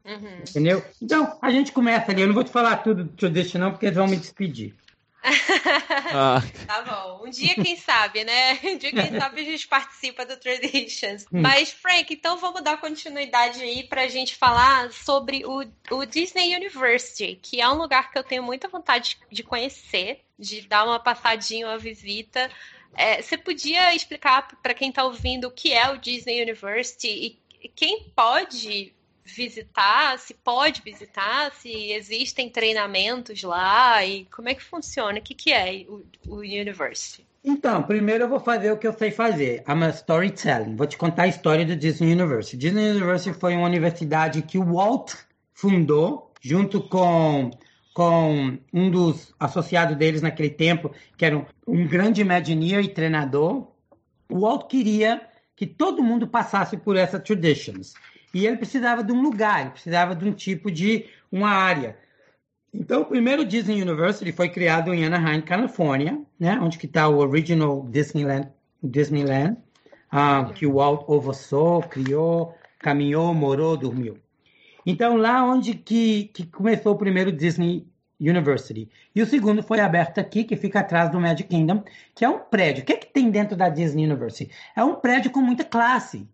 Uhum. Entendeu? Então, a gente começa ali. Eu não vou te falar tudo do traditional, porque eles vão me despedir. Ah. Tá bom. Um dia, quem sabe, né? Um dia, quem sabe, a gente participa do Traditions. Hum. Mas, Frank, então vamos dar continuidade aí pra gente falar sobre o, o Disney University, que é um lugar que eu tenho muita vontade de conhecer, de dar uma passadinha, uma visita. É, você podia explicar para quem está ouvindo o que é o Disney University e quem pode visitar, se pode visitar, se existem treinamentos lá e como é que funciona, o que, que é o, o University? Então, primeiro eu vou fazer o que eu sei fazer, I'm a storytelling. Vou te contar a história do Disney University. Disney University foi uma universidade que o Walt fundou junto com com um dos associados deles naquele tempo, que era um, grande Imagineer e treinador. O Walt queria que todo mundo passasse por essa traditions. E ele precisava de um lugar, ele precisava de um tipo de uma área. Então, o primeiro Disney University foi criado em Anaheim, Califórnia, né, onde está o original Disneyland, Disneyland uh, que o Walt oversaw, criou, caminhou, morou, dormiu. Então, lá onde que, que começou o primeiro Disney University. E o segundo foi aberto aqui, que fica atrás do Magic Kingdom, que é um prédio. O que, é que tem dentro da Disney University? É um prédio com muita classe.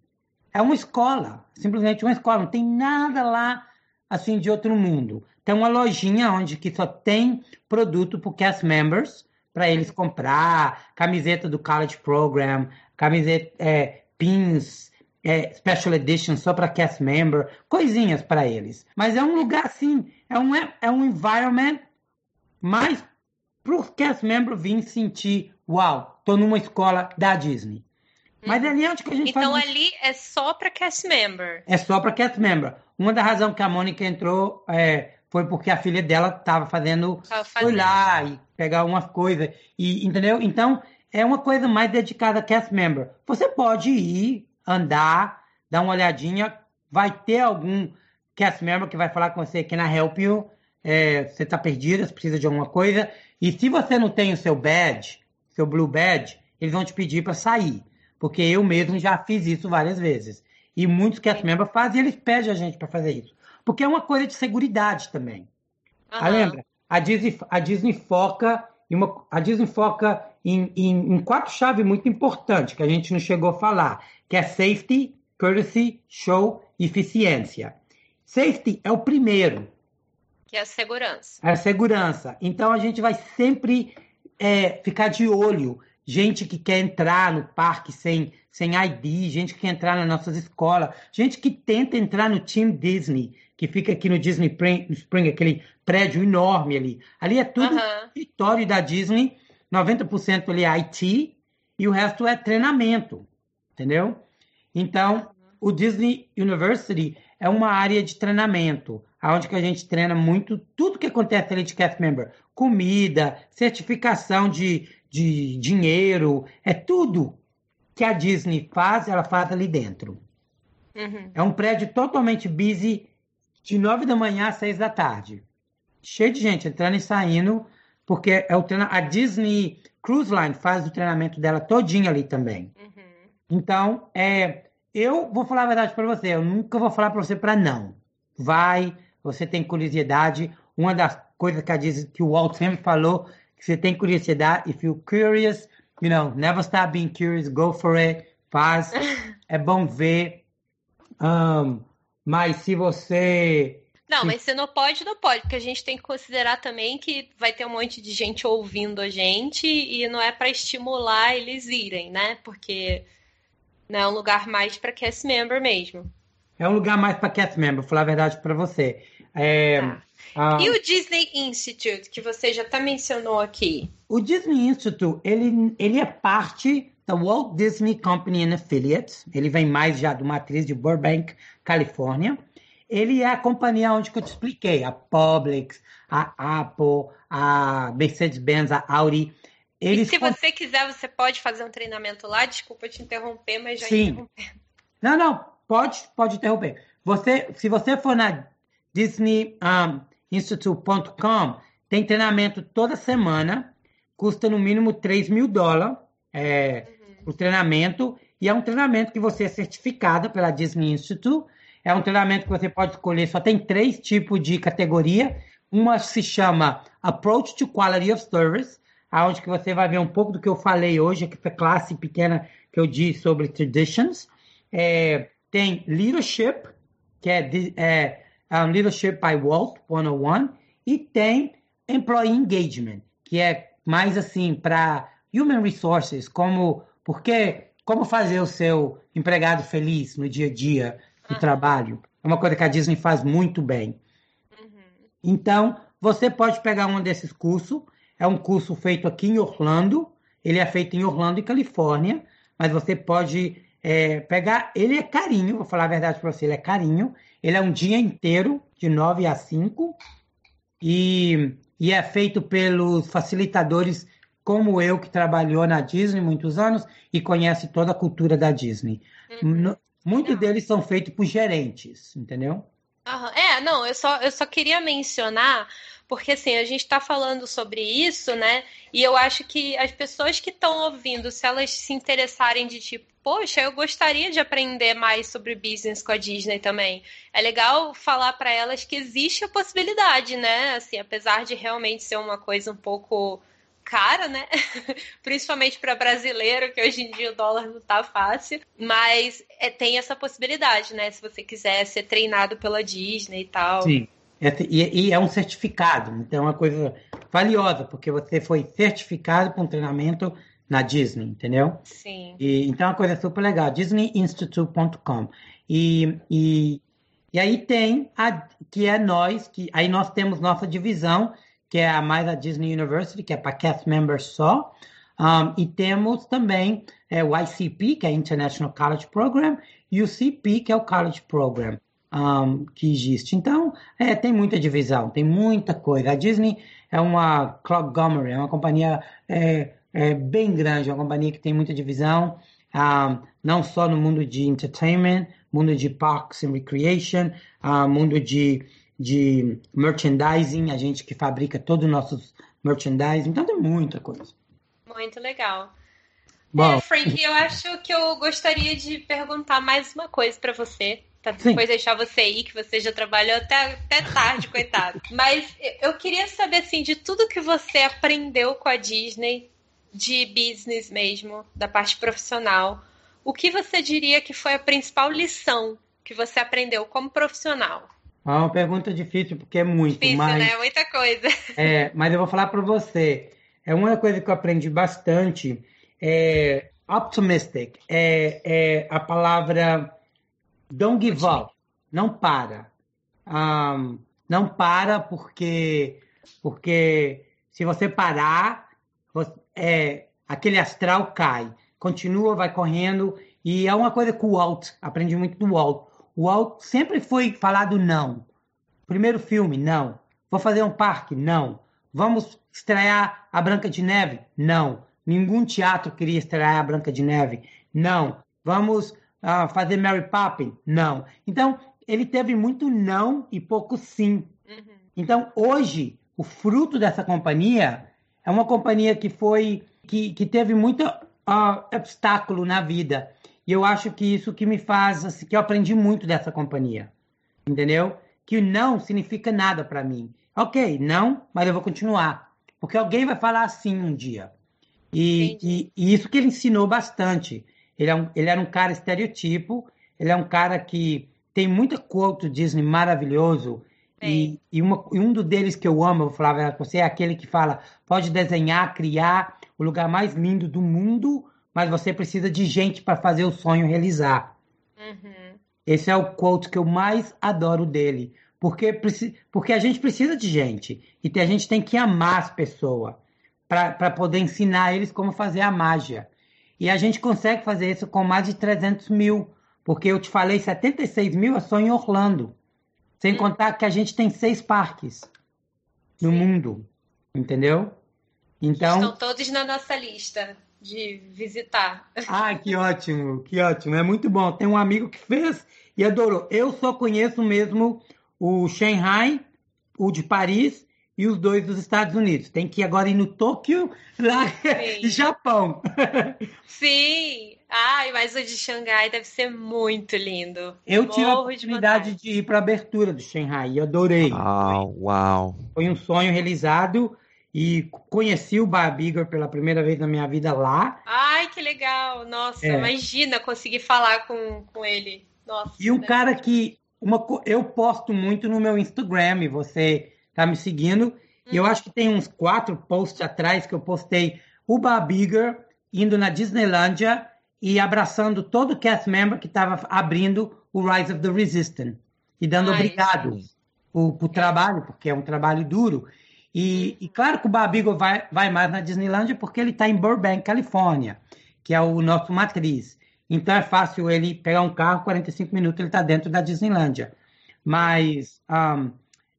É uma escola, simplesmente uma escola. Não tem nada lá assim de outro mundo. Tem uma lojinha onde que só tem produto para cast members, para eles comprar, camiseta do college program, camiseta, é, pins, é, special edition só para cast member, coisinhas para eles. Mas é um lugar assim, é um, é um environment mais para os cast members vir sentir, uau, tô numa escola da Disney. Mas ali é onde que a gente então, faz... ali é só para cast member. É só para cast member. Uma das razões que a Mônica entrou é, foi porque a filha dela estava fazendo, fazendo olhar e pegar umas coisas. E, entendeu? Então, é uma coisa mais dedicada a cast member. Você pode ir, andar, dar uma olhadinha. Vai ter algum cast member que vai falar com você que na Help You. É, você está perdida, você precisa de alguma coisa. E se você não tem o seu badge, seu blue badge, eles vão te pedir para sair. Porque eu mesmo já fiz isso várias vezes. E muitos cast members fazem e eles pedem a gente para fazer isso. Porque é uma coisa de segurança também. Uhum. Ah, lembra? A Disney, a Disney foca em uma, a Disney foca em, em, em, quatro chaves muito importantes que a gente não chegou a falar, que é safety, courtesy, show e eficiência. Safety é o primeiro. Que é a segurança. É a segurança. Então a gente vai sempre é, ficar de olho gente que quer entrar no parque sem, sem ID, gente que quer entrar nas nossas escolas, gente que tenta entrar no Team Disney, que fica aqui no Disney Spring, aquele prédio enorme ali. Ali é tudo escritório da Disney, 90% ali é IT e o resto é treinamento, entendeu? Então, o Disney University é uma área de treinamento, onde que a gente treina muito tudo que acontece ali de cast member, comida, certificação de, de dinheiro, é tudo que a Disney faz, ela faz ali dentro. Uhum. É um prédio totalmente busy, de nove da manhã às seis da tarde. Cheio de gente entrando e saindo, porque é o treino... a Disney Cruise Line faz o treinamento dela todinho ali também. Uhum. Então, é, eu vou falar a verdade para você, eu nunca vou falar para você para não. Vai, você tem curiosidade. Uma das coisas que a Disney, que o Walt sempre falou, você tem curiosidade, if you're curious, you know, never stop being curious, go for it, faz. é bom ver. Um, mas se você. Não, mas se não pode, não pode, porque a gente tem que considerar também que vai ter um monte de gente ouvindo a gente e não é para estimular eles irem, né? Porque não é um lugar mais para cast member mesmo. É um lugar mais para cast member, vou falar a verdade para você. É, ah. Ah, e o Disney Institute, que você já até mencionou aqui? O Disney Institute, ele, ele é parte da Walt Disney Company and Affiliates. Ele vem mais já de uma atriz de Burbank, Califórnia. Ele é a companhia onde que eu te expliquei, a Publix, a Apple, a Mercedes-Benz, a Audi. Eles e se você quiser, você pode fazer um treinamento lá. Desculpa te interromper, mas já Sim. Não, não, pode, pode interromper. Você, se você for na Disney um, Institute.com tem treinamento toda semana, custa no mínimo 3 mil dólares é, uhum. o treinamento, e é um treinamento que você é certificado pela Disney Institute. É um treinamento que você pode escolher, só tem três tipos de categoria. Uma se chama Approach to Quality of Service, onde que você vai ver um pouco do que eu falei hoje, que foi classe pequena que eu disse sobre traditions. É, tem Leadership, que é, é um, Leadership by Walt 101 e tem Employee Engagement, que é mais assim para Human Resources, como porque como fazer o seu empregado feliz no dia a dia do trabalho. É uma coisa que a Disney faz muito bem. Uhum. Então, você pode pegar um desses cursos. É um curso feito aqui em Orlando. Ele é feito em Orlando e Califórnia. Mas você pode é, pegar. Ele é carinho, vou falar a verdade para você, ele é carinho. Ele é um dia inteiro, de 9 a 5, e, e é feito pelos facilitadores como eu, que trabalhou na Disney muitos anos e conhece toda a cultura da Disney. Uhum. Muitos deles são feitos por gerentes, entendeu? Uhum. É, não, eu só, eu só queria mencionar porque assim, a gente está falando sobre isso, né? E eu acho que as pessoas que estão ouvindo, se elas se interessarem de tipo, poxa, eu gostaria de aprender mais sobre business com a Disney também. É legal falar para elas que existe a possibilidade, né? Assim, apesar de realmente ser uma coisa um pouco cara, né? Principalmente para brasileiro, que hoje em dia o dólar não tá fácil. Mas é, tem essa possibilidade, né? Se você quiser ser treinado pela Disney e tal. Sim. E, e, é um certificado, então é uma coisa valiosa, porque você foi certificado para um treinamento na Disney, entendeu? Sim. E, então é uma coisa super legal, disneyinstitute.com. E, e, e aí tem a que é nós, que aí nós temos nossa divisão, que é a mais a Disney University, que é para cast members só. Um, e temos também é, o ICP, que é International College Program, e o CP, que é o College Program um, que existe. Então, é, tem muita divisão, tem muita coisa. A Disney é uma conglomerate, é uma companhia é, é, bem grande, é uma companhia que tem muita divisão, um, não só no mundo de entertainment, mundo de parks and recreation, uh, mundo de, de merchandising, a gente que fabrica todos os nossos merchandising, então tem muita coisa. Muito legal. Bom, é, Frank, eu acho que eu gostaria de perguntar mais uma coisa para você, para depois Sim. deixar você ir, que você já trabalhou até, até tarde, coitado. Mas eu queria saber, assim, de tudo que você aprendeu com a Disney, de business mesmo, da parte profissional, o que você diria que foi a principal lição que você aprendeu como profissional? Ah, uma pergunta difícil, porque é muito. Difícil, mas, né? Muita coisa. É, mas eu vou falar para você. É uma coisa que eu aprendi bastante. É optimistic. É, é a palavra don't give up. Não para. Um, não para porque, porque se você parar, você, é, aquele astral cai continua, vai correndo. E é uma coisa com o Walt, aprendi muito do Walt. O Walt sempre foi falado não. Primeiro filme, não. Vou fazer um parque? Não. Vamos estrear a Branca de Neve? Não. Nenhum teatro queria estrear a Branca de Neve? Não. Vamos uh, fazer Mary Poppins? Não. Então, ele teve muito não e pouco sim. Uhum. Então, hoje, o fruto dessa companhia é uma companhia que foi que, que teve muita uh, obstáculo na vida. E eu acho que isso que me faz, assim, que eu aprendi muito dessa companhia. Entendeu? Que não significa nada para mim. Ok, não, mas eu vou continuar. Porque alguém vai falar assim um dia. E, e, e isso que ele ensinou bastante. Ele, é um, ele era um cara estereotipo, ele é um cara que tem muita quote Disney maravilhoso. E, e, uma, e, um deles que eu amo, eu falava com você, é aquele que fala: pode desenhar, criar, o lugar mais lindo do mundo, mas você precisa de gente para fazer o sonho realizar. Uhum. Esse é o quote que eu mais adoro dele. Porque, porque a gente precisa de gente. E a gente tem que amar as pessoas para poder ensinar eles como fazer a mágia. E a gente consegue fazer isso com mais de 300 mil. Porque eu te falei, 76 mil é só em Orlando. Sem uhum. contar que a gente tem seis parques no Sim. mundo. Entendeu? Então, Estão todos na nossa lista de visitar. Ah, que ótimo, que ótimo. É muito bom. Tem um amigo que fez e adorou. Eu só conheço mesmo o Shanghai, o de Paris e os dois dos Estados Unidos. Tem que ir agora ir no Tóquio, lá no Japão. Sim. Ai, mas o de Xangai deve ser muito lindo. Eu Morro tive a oportunidade de, de ir para a abertura do Shanghai e adorei. Uau, uau. Foi um sonho realizado e conheci o Bar Bigger pela primeira vez na minha vida lá. Ai, que legal! Nossa, é. imagina conseguir falar com, com ele. Nossa, e um cara que uma, eu posto muito no meu Instagram, você tá me seguindo. E eu uhum. acho que tem uns quatro posts atrás que eu postei o Bigger indo na Disneylândia e abraçando todo o cast member que estava abrindo o Rise of the Resistance. E dando Ai, obrigado por, por trabalho, porque é um trabalho duro. E, e, claro que o Babigo vai, vai mais na Disneylandia porque ele está em Burbank, Califórnia, que é o nosso matriz. Então é fácil ele pegar um carro, 45 minutos ele está dentro da Disneylandia. Mas um,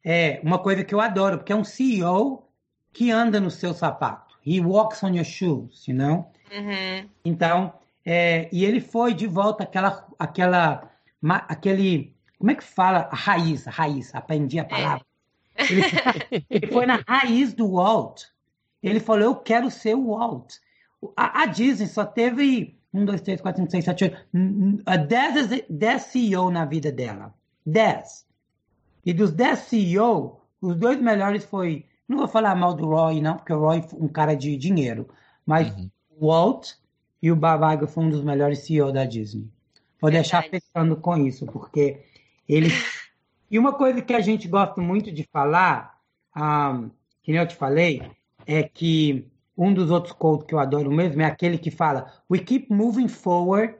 é uma coisa que eu adoro, porque é um CEO que anda no seu sapato. He walks on your shoes, you know? Uhum. Então, é, e ele foi de volta àquela, àquela, aquele, como é que fala? A raiz, a raiz, aprendi a é. palavra. É ele, ele foi na raiz do Walt. Ele falou: Eu quero ser o Walt. A, a Disney só teve um, dois, três, quatro, cinco, seis, sete, oito, dez, dez CEO na vida dela. Dez. E dos dez CEO, os dois melhores foi. Não vou falar mal do Roy, não, porque o Roy foi um cara de dinheiro. Mas uhum. o Walt e o Bob foi um dos melhores CEO da Disney. Vou deixar pensando com isso, porque ele e uma coisa que a gente gosta muito de falar, um, que eu te falei, é que um dos outros quotes que eu adoro mesmo é aquele que fala: We keep moving forward,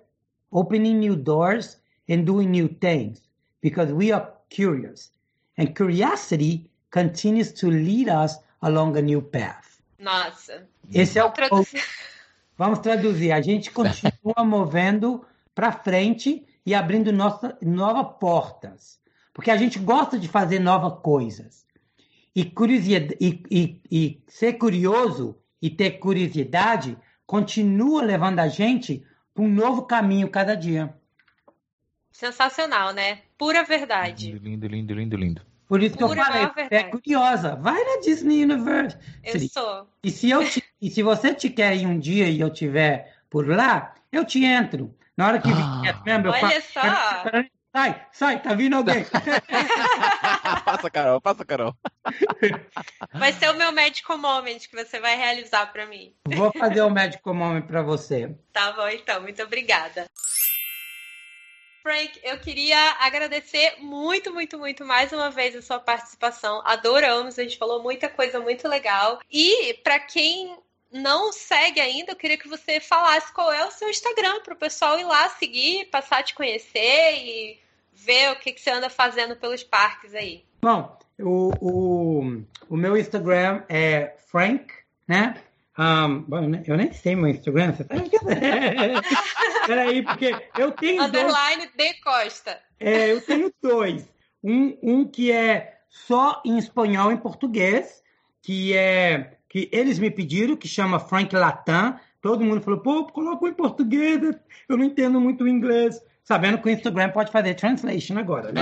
opening new doors and doing new things because we are curious. And curiosity continues to lead us along a new path. Nossa. Esse é o quote. Vamos traduzir. A gente continua movendo para frente e abrindo nossa, novas portas. Porque a gente gosta de fazer novas coisas. E, curiosidade, e, e, e ser curioso e ter curiosidade continua levando a gente para um novo caminho cada dia. Sensacional, né? Pura verdade. Lindo, lindo, lindo, lindo. Por isso Pura que eu falei, é curiosa. Vai na Disney Universe. Eu sou. E se, eu te, e se você te quer ir um dia e eu tiver por lá, eu te entro. Na hora que ah, vier Olha só. Sai, sai, tá vindo alguém. passa, Carol, passa, Carol. Vai ser o meu medical moment que você vai realizar para mim. Vou fazer o medical moment para você. Tá bom, então. Muito obrigada. Frank, eu queria agradecer muito, muito, muito mais uma vez a sua participação. Adoramos, a gente falou muita coisa muito legal. E para quem não segue ainda, eu queria que você falasse qual é o seu Instagram para o pessoal ir lá seguir, passar a te conhecer e ver o que, que você anda fazendo pelos parques aí. Bom, o, o, o meu Instagram é Frank, né? Um, bom, eu nem sei meu Instagram, você tá Peraí, porque eu tenho. Underline dois... de Costa. É, eu tenho dois. Um, um que é só em espanhol e em português, que é que eles me pediram, que chama Frank Latam. Todo mundo falou, pô, coloca em português, eu não entendo muito inglês. Sabendo que o Instagram pode fazer translation agora, né?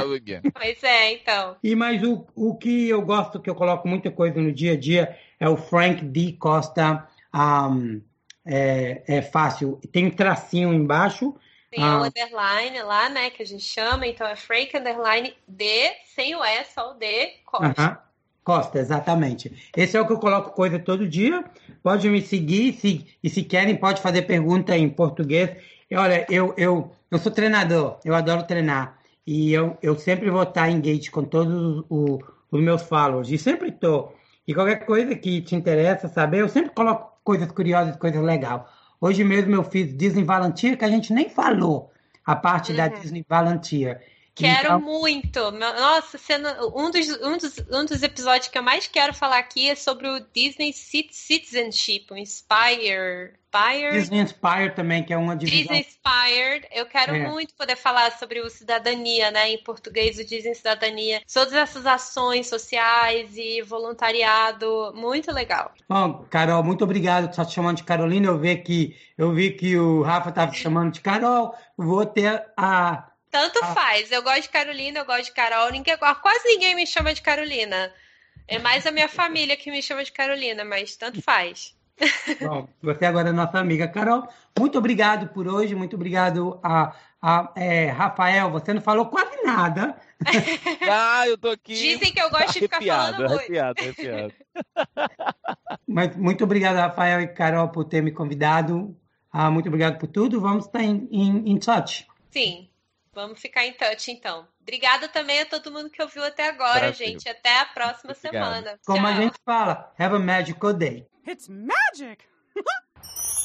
Pois é, então. E mas o, o que eu gosto, que eu coloco muita coisa no dia a dia, é o Frank D. Costa. Um, é, é fácil. Tem um tracinho embaixo. Tem o um ah. underline lá, né? Que a gente chama. Então é Frank underline D, sem o E, só o D, Costa. Uh -huh. Costa, exatamente. Esse é o que eu coloco coisa todo dia. Pode me seguir se, e se querem, pode fazer pergunta em português. Olha, eu, eu, eu sou treinador, eu adoro treinar. E eu, eu sempre vou estar engaged com todos os, os meus followers. E sempre estou. E qualquer coisa que te interessa saber, eu sempre coloco coisas curiosas, coisas legais. Hoje mesmo eu fiz Disney Volunteer, que a gente nem falou a parte uhum. da Disney Volunteer. Quero então... muito. Nossa, sendo um dos, um, dos, um dos episódios que eu mais quero falar aqui é sobre o Disney Citizenship, o Inspire. Inspired. Disney Inspired também, que é uma divisão. Disney Inspired. Eu quero é. muito poder falar sobre o cidadania, né? Em português, o Disney Cidadania. Todas essas ações sociais e voluntariado. Muito legal. Bom, Carol, muito obrigado. Estou te chamando de Carolina. Eu vi que, eu vi que o Rafa estava te chamando de Carol. Vou ter a tanto ah. faz. Eu gosto de Carolina, eu gosto de Carol. Ninguém, quase ninguém me chama de Carolina. É mais a minha família que me chama de Carolina, mas tanto faz. Bom, você agora é nossa amiga. Carol, muito obrigado por hoje, muito obrigado a, a é, Rafael. Você não falou quase nada. ah, eu tô aqui. Dizem que eu gosto de ficar arrepiado, falando arrepiado, muito. Arrepiado. Mas muito obrigado, Rafael e Carol, por ter me convidado. Ah, muito obrigado por tudo. Vamos estar em, em, em touch. Sim. Vamos ficar em touch, então. Obrigada também a todo mundo que ouviu até agora, Prazer. gente. Até a próxima semana. Como Tchau. a gente fala, have a magical day. It's magic!